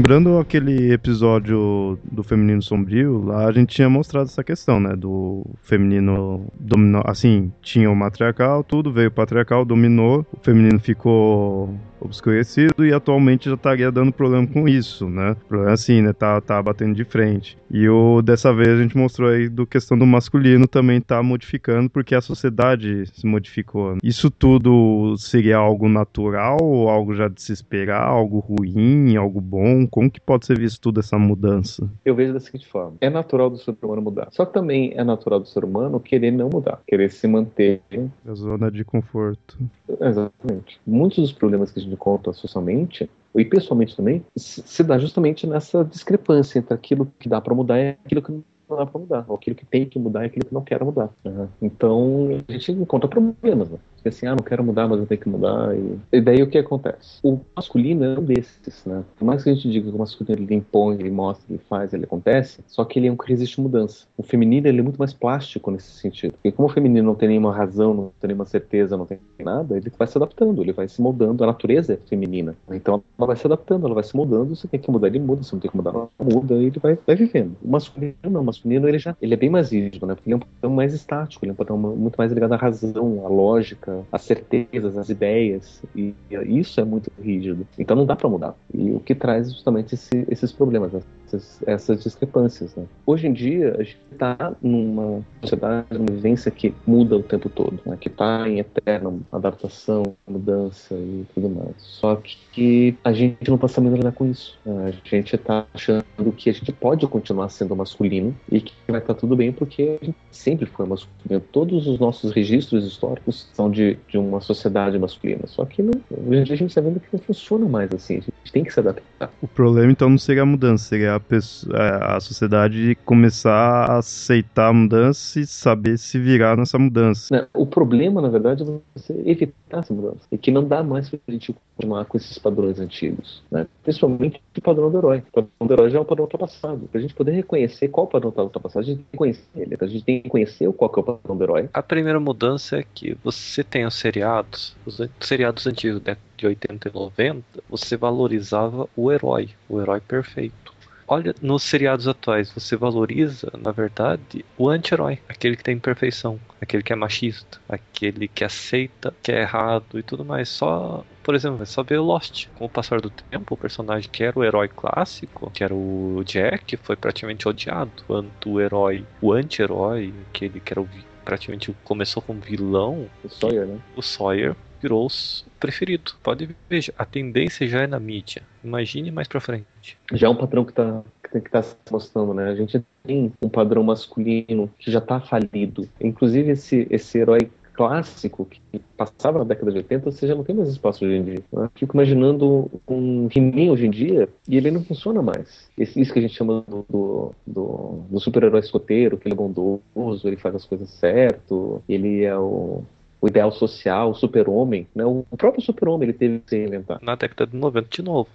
Lembrando aquele episódio do Feminino Sombrio, lá a gente tinha mostrado essa questão, né? Do feminino dominou. Assim, tinha o matriarcal, tudo, veio o patriarcal, dominou, o feminino ficou obscurecido e atualmente já estaria dando problema com isso, né? Problema assim, né? Tá, tá batendo de frente. E o, dessa vez a gente mostrou aí do questão do masculino também tá modificando porque a sociedade se modificou. Isso tudo seria algo natural ou algo já de se esperar, algo ruim, algo bom? Como que pode ser visto toda essa mudança? Eu vejo da seguinte forma: é natural do ser humano mudar. Só também é natural do ser humano querer não mudar, querer se manter. A zona de conforto. Exatamente. Muitos dos problemas que a gente encontra socialmente e pessoalmente também se dá justamente nessa discrepância entre aquilo que dá para mudar e aquilo que não dá para mudar, ou aquilo que tem que mudar e aquilo que não quer mudar. Uhum. Então a gente encontra problemas. Né? Assim, ah, não quero mudar, mas eu tenho que mudar. E, e daí o que acontece? O masculino é um desses, né? Por mais que a gente diga que o masculino ele impõe, ele mostra, ele faz, ele acontece, só que ele é um que resiste mudança. O feminino ele é muito mais plástico nesse sentido. Porque como o feminino não tem nenhuma razão, não tem nenhuma certeza, não tem nada, ele vai se adaptando, ele vai se moldando. A natureza é feminina. Então ela vai se adaptando, ela vai se moldando. Você tem que mudar, ele muda. Você não tem que mudar, ela muda. E ele vai, vai vivendo. O masculino não. O masculino ele já ele é bem mais rígido, né? Porque ele é um padrão mais estático, ele é um padrão muito mais ligado à razão, à lógica, as certezas, as ideias, e isso é muito rígido. Então não dá para mudar. E o que traz justamente esse, esses problemas, essas, essas discrepâncias. Né? Hoje em dia, a gente está numa sociedade, numa vivência que muda o tempo todo, né? que está em eterna adaptação, mudança e tudo mais. Só que a gente não está sabendo lidar com isso. Né? A gente está achando que a gente pode continuar sendo masculino e que vai estar tá tudo bem porque a gente sempre foi masculino. Todos os nossos registros históricos são de, de uma sociedade masculina. Só que não, hoje em dia a gente está vendo que não funciona mais assim. A gente tem que se adaptar. O problema então não seria a mudança, seria a, pessoa, é, a sociedade começar a aceitar a mudança e saber se virar nessa mudança. Não, o problema, na verdade, é você evitar essa mudança. E que não dá mais pra gente continuar com esses padrões antigos. Né? Principalmente o padrão do herói. O padrão do herói já é um padrão ultrapassado. Pra gente poder reconhecer qual padrão está ultrapassado, a gente tem que conhecer ele. A gente tem que conhecer qual que é o padrão do herói. A primeira mudança é que você tem os seriados, os seriados antigos né, de 80 e 90, você valorizava o herói, o herói perfeito. Olha, nos seriados atuais, você valoriza, na verdade, o anti-herói, aquele que tem imperfeição, aquele que é machista, aquele que aceita que é errado e tudo mais. Só, por exemplo, é só ver Lost. Com o passar do tempo, o personagem que era o herói clássico, que era o Jack, foi praticamente odiado, enquanto o herói, o anti-herói, aquele que era o praticamente começou como vilão. O Sawyer, né? O Sawyer virou o preferido. Pode ver, a tendência já é na mídia. Imagine mais pra frente. Já é um padrão que tá, que tá se mostrando, né? A gente tem um padrão masculino que já tá falido. Inclusive esse, esse herói clássico que passava na década de 80, você já não tem mais espaço hoje em dia. Né? Fico imaginando um he hoje em dia e ele não funciona mais. Esse, isso que a gente chama do, do, do, do super-herói escoteiro, que ele é bondoso, ele faz as coisas certo, ele é o o ideal social, o super-homem, né? O próprio super-homem ele teve que se reinventar. Na década de 90, de novo,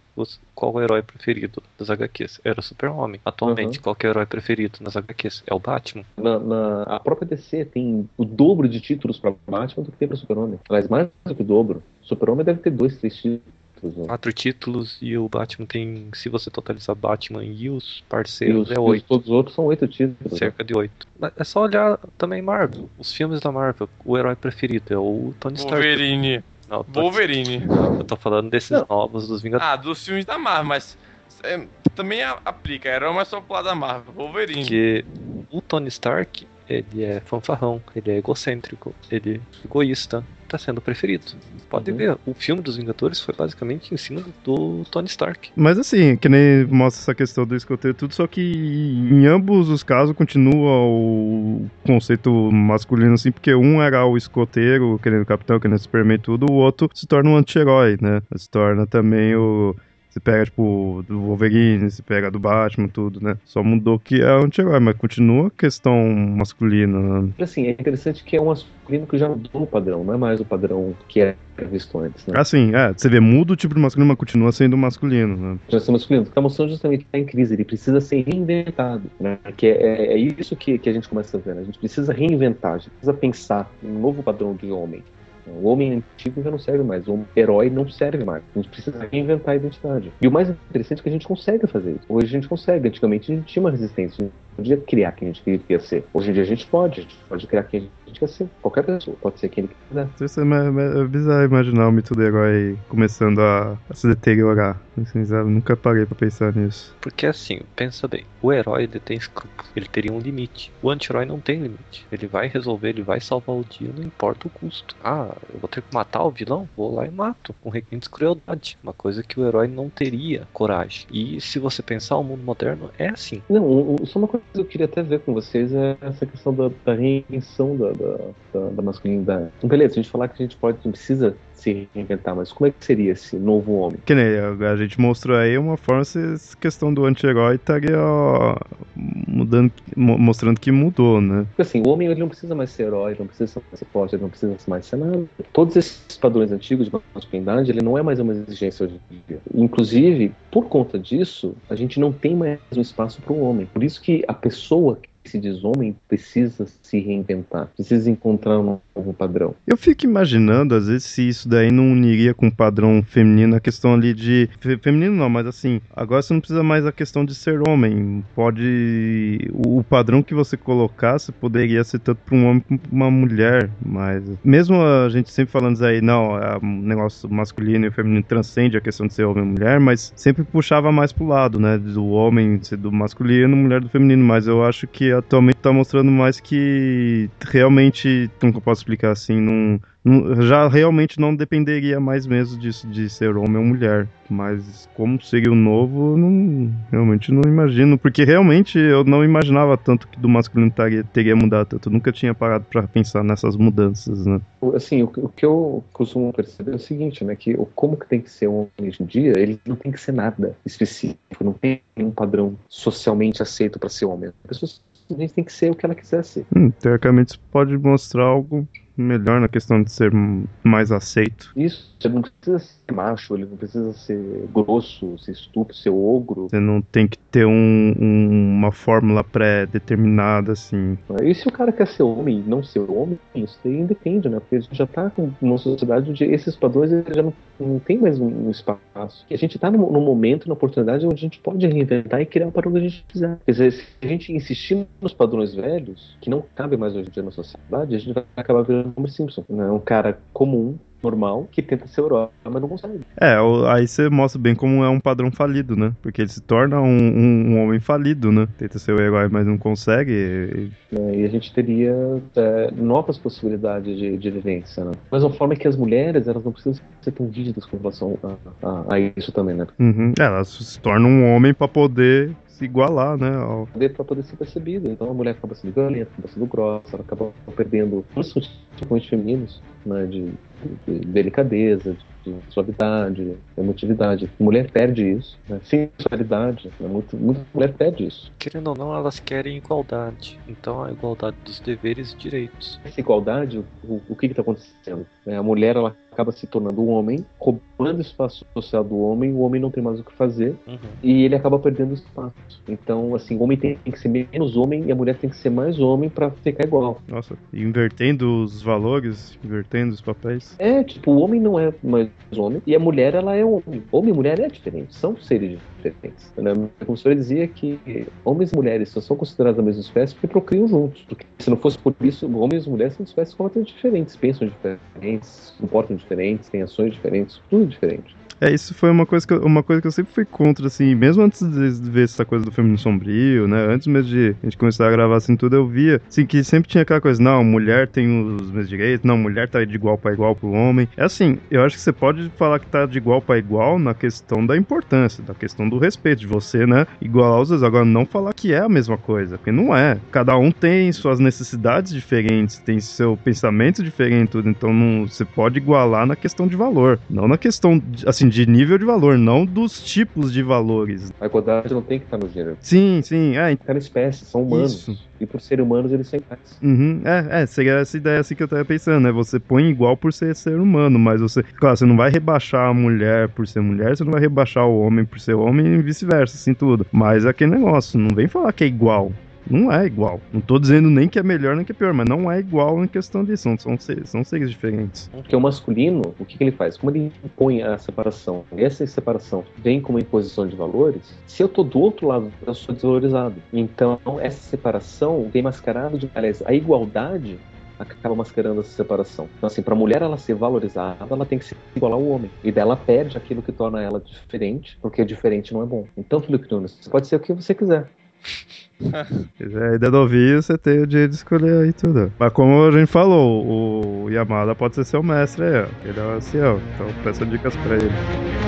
qual o herói preferido das HQs? Era o super-homem. Atualmente, uhum. qual é o herói preferido nas HQs? É o Batman. Na, na, a própria DC tem o dobro de títulos para Batman do que tem para Super-Homem. Aliás, mais do que o dobro. Super-Homem deve ter dois, três títulos títulos. Né? Quatro títulos e o Batman tem, se você totalizar Batman e os parceiros, e os, é oito. Todos os outros são oito títulos. Cerca de oito. É só olhar também Marvel, os filmes da Marvel. O herói preferido é o Tony Stark. Wolverine. Não, tô... Wolverine. Eu tô falando desses Não. novos dos Vingadores. Ah, dos filmes da Marvel, mas é, também aplica. Herói mais só pro da Marvel. Wolverine. Porque o Tony Stark, ele é fanfarrão, ele é egocêntrico, ele é egoísta, tá sendo preferido. Pode uhum. ver, o filme dos Vingadores foi basicamente em cima do Tony Stark. Mas assim, que nem mostra essa questão do escoteiro tudo, só que em ambos os casos continua o conceito masculino assim, porque um era o escoteiro, querendo capitão, querendo Superman tudo, o outro se torna um anti-herói, né? Se torna também o você pega, tipo, do Wolverine, você pega do Batman, tudo, né? Só mudou que é anti-herói, mas continua a questão masculina. Né? Assim, é interessante que é um masculino que já mudou o padrão, não é mais o padrão que era visto antes, né? Assim, é, você vê, muda o tipo de masculino, mas continua sendo masculino, né? Já sendo masculino, tá mostrando justamente que tá em crise, ele precisa ser reinventado, né? Que é, é, é isso que, que a gente começa a ver, né? A gente precisa reinventar, a gente precisa pensar em um novo padrão de homem. O homem antigo já não serve mais, o herói não serve mais. A gente precisa reinventar a identidade. E o mais interessante é que a gente consegue fazer isso. Hoje a gente consegue. Antigamente a gente tinha uma resistência podia criar quem a gente queria ser. Hoje em dia a gente pode, a gente pode criar quem a gente quer ser. Qualquer pessoa pode ser quem ele quiser. Isso é, é bizarro imaginar o mito do herói começando a, a se deteriorar. Assim? Nunca parei pra pensar nisso. Porque assim, pensa bem, o herói ele tem escrúpulos, ele teria um limite. O anti-herói não tem limite. Ele vai resolver, ele vai salvar o dia, não importa o custo. Ah, eu vou ter que matar o vilão? Vou lá e mato, com requintes de crueldade. Uma coisa que o herói não teria coragem. E se você pensar, o mundo moderno é assim. Não, só uma coisa eu queria até ver com vocês é essa questão da, da reinvenção da, da, da, da masculinidade. Então, beleza, a gente falar que a gente pode, precisa se reinventar, mas como é que seria esse novo homem? Que nem a gente mostrou aí uma forma, essa questão do anti-herói estaria mudando, mostrando que mudou, né? Porque assim, o homem ele não precisa mais ser herói, não precisa ser forte, ele não precisa mais ser nada. Todos esses padrões antigos de masculinidade, ele não é mais uma exigência hoje em dia. Inclusive, por conta disso, a gente não tem mais um espaço para o homem. Por isso que a pessoa se diz homem precisa se reinventar, precisa encontrar um novo padrão. Eu fico imaginando, às vezes, se isso daí não uniria com o padrão feminino, a questão ali de. Feminino não, mas assim, agora você não precisa mais a questão de ser homem. Pode. O padrão que você colocasse poderia ser tanto para um homem como para uma mulher, mas. Mesmo a gente sempre falando isso aí, não, é um negócio masculino e feminino transcende a questão de ser homem e mulher, mas sempre puxava mais pro lado, né? Do homem ser do masculino, mulher do feminino, mas eu acho que atualmente tá mostrando mais que realmente, como eu posso explicar assim, não, já realmente não dependeria mais mesmo disso de ser homem ou mulher. Mas como seria o novo, não, realmente não imagino. Porque realmente eu não imaginava tanto que do masculino teria, teria mudado tanto. Eu nunca tinha parado para pensar nessas mudanças, né? Assim, o, o, que eu costumo perceber é o seguinte, né? Que como que tem que ser um homem hoje em dia, ele não tem que ser nada específico. Não tem um padrão socialmente aceito para ser homem. As pessoas a gente tem que ser o que ela quiser ser. Hum, teoricamente isso pode mostrar algo melhor na questão de ser mais aceito. Isso, você não precisa ser macho, ele não precisa ser grosso, ser estúpido, ser ogro. Você não tem que ter um, um, uma fórmula pré-determinada, assim. E se o cara quer ser homem e não ser homem, isso aí depende, né? Porque a gente já tá numa sociedade onde esses padrões já não, não tem mais um, um espaço. E a gente tá num, num, momento, na oportunidade, onde a gente pode reinventar e criar o padrão que a gente quiser. Quer dizer, se a gente insistir nos padrões velhos, que não cabem mais hoje em dia na sociedade, a gente vai acabar virando Homer Simpson. Né? Um cara comum normal que tenta ser herói, mas não consegue. É, aí você mostra bem como é um padrão falido, né? Porque ele se torna um, um, um homem falido, né? Tenta ser o herói, mas não consegue. E, é, e a gente teria é, novas possibilidades de, de vivência, né? Da mesma forma que as mulheres, elas não precisam ser tão rígidas com relação a, a, a isso também, né? Uhum. É, elas se tornam um homem para poder se igualar, né? Ao... Para poder ser percebido. Então a mulher acaba sendo violenta, acaba sendo grossa, ela acaba perdendo tipicamente femininos, né, de, de delicadeza, de suavidade, emotividade. Mulher perde isso, né? sensualidade, né? muito, muita mulher perde isso. Querendo ou não, elas querem igualdade. Então a igualdade dos deveres e direitos. Essa igualdade, o, o que está acontecendo? É, a mulher ela acaba se tornando um homem, roubando o espaço social do homem, o homem não tem mais o que fazer Uhum. e ele acaba perdendo espaço. Então, assim, o homem tem, tem que ser menos homem e a mulher tem que ser mais homem para ficar igual. Nossa, invertendo os valores, invertendo os papéis. É, tipo, o homem não é mais homem e a mulher ela é homem. Homem e mulher é diferente, são seres diferentes. Né? A professora dizia que homens e mulheres são considerados a mesma espécie porque procriam juntos. Porque se não fosse por isso, homens e mulheres são espécies completamente diferentes, pensam diferentes, se comportam diferentes, têm ações diferentes, tudo diferente. É, isso foi uma coisa, que eu, uma coisa que eu sempre fui contra, assim, mesmo antes de ver essa coisa do feminino sombrio, né? Antes mesmo de a gente começar a gravar assim tudo, eu via, assim, que sempre tinha aquela coisa, não, mulher tem os mesmos direitos, não, mulher tá de igual para igual pro homem. É assim, eu acho que você pode falar que tá de igual para igual na questão da importância, da questão do respeito, de você, né? Igualar os dois. Agora, não falar que é a mesma coisa, porque não é. Cada um tem suas necessidades diferentes, tem seu pensamento diferente, tudo. Então, não, você pode igualar na questão de valor, não na questão, de- assim, de nível de valor, não dos tipos de valores. A igualdade não tem que estar no gênero, Sim, sim, é, na espécie, são humanos. Isso. E por serem humanos, eles são iguais. Uhum, é, é, seria essa ideia assim que eu tava pensando, né? Você põe igual por ser ser humano, mas você, claro, você não vai rebaixar a mulher por ser mulher, você não vai rebaixar o homem por ser homem e vice-versa, assim tudo. Mas é aquele negócio, não vem falar que é igual. Não é igual. Não tô dizendo nem que é melhor nem que é pior, mas não é igual em questão disso. São, são, seres, são seres diferentes. Porque o masculino, o que, que ele faz? Como ele impõe a separação, essa separação vem como imposição de valores, se eu tô do outro lado, eu sou desvalorizado. Então, essa separação vem mascarado de. Aliás, a igualdade acaba mascarando essa separação. Então, assim, para a mulher ela ser valorizada, ela tem que se igualar ao homem. E dela perde aquilo que torna ela diferente, porque diferente não é bom. Então, Felipe Nunes, você pode ser o que você quiser. Quiser ainda não ouvir, você tem o dia de escolher aí tudo. Mas como a gente falou, o Yamada pode ser seu mestre aí, ó. Ele é o ancião. Então peça dicas pra ele.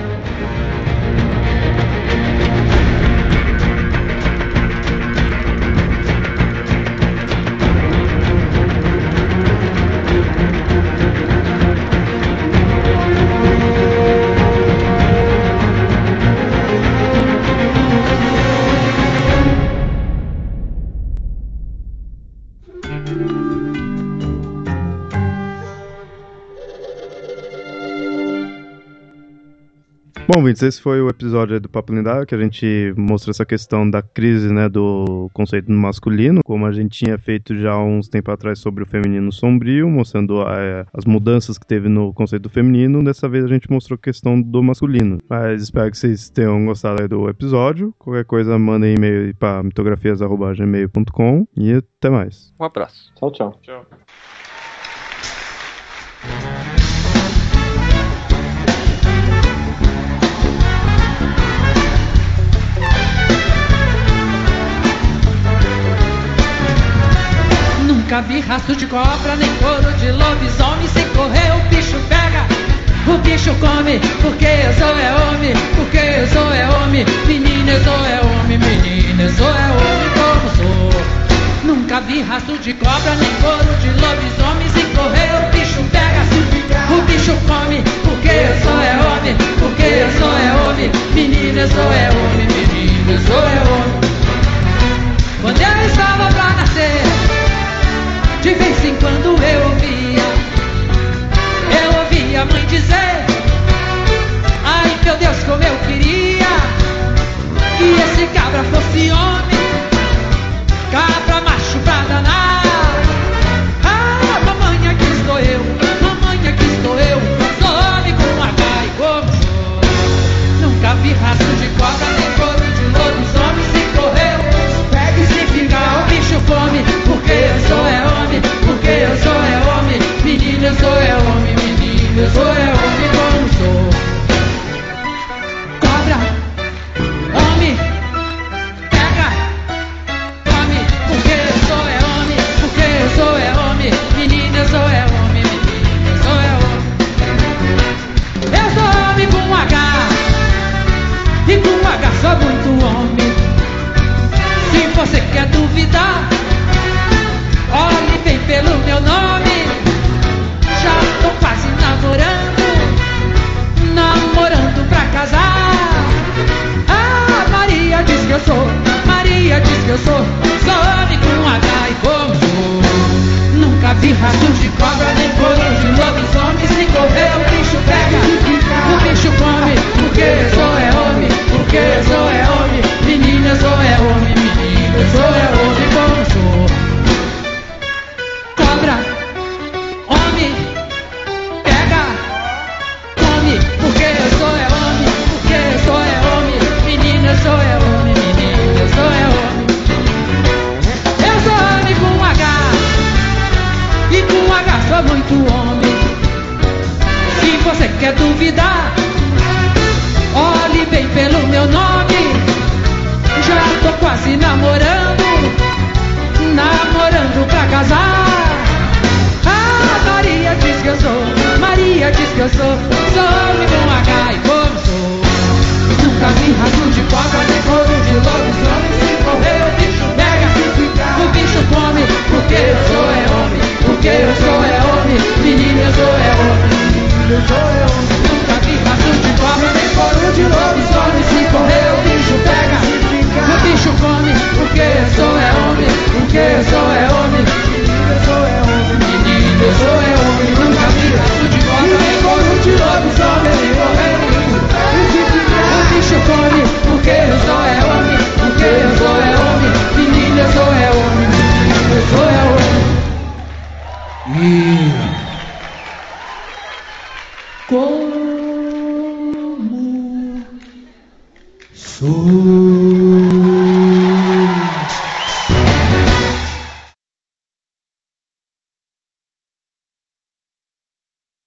Bom, Vintes, esse foi o episódio do Papo Lendário, que a gente mostrou essa questão da crise, né, do conceito masculino, como a gente tinha feito já há uns tempos atrás sobre o feminino sombrio, mostrando eh, as mudanças que teve no conceito do feminino, dessa vez a gente mostrou a questão do masculino. Mas espero que vocês tenham gostado aí do episódio, qualquer coisa mandem e-mail para mitografias.gmail.com e até mais. Um abraço. Tchau, tchau. Tchau. Nunca vi rastro de cobra, nem couro de lobisomem. Se correr, o bicho pega, o bicho come. Porque eu sou é homem, porque eu sou é homem. Menina, eu sou é homem, menina, eu sou é homem como sou. Nunca vi rastro de cobra, nem couro de lobisomem. Se correr, o bicho pega, o bicho come. Porque eu sou é homem, porque eu sou é homem. Menina, eu sou é homem, menina, eu sou é homem. Quando eu estava pra nascer. De vez em quando eu ouvia, eu ouvia a mãe dizer: Ai meu Deus, como eu queria que esse cabra fosse homem, cabra macho pra danar.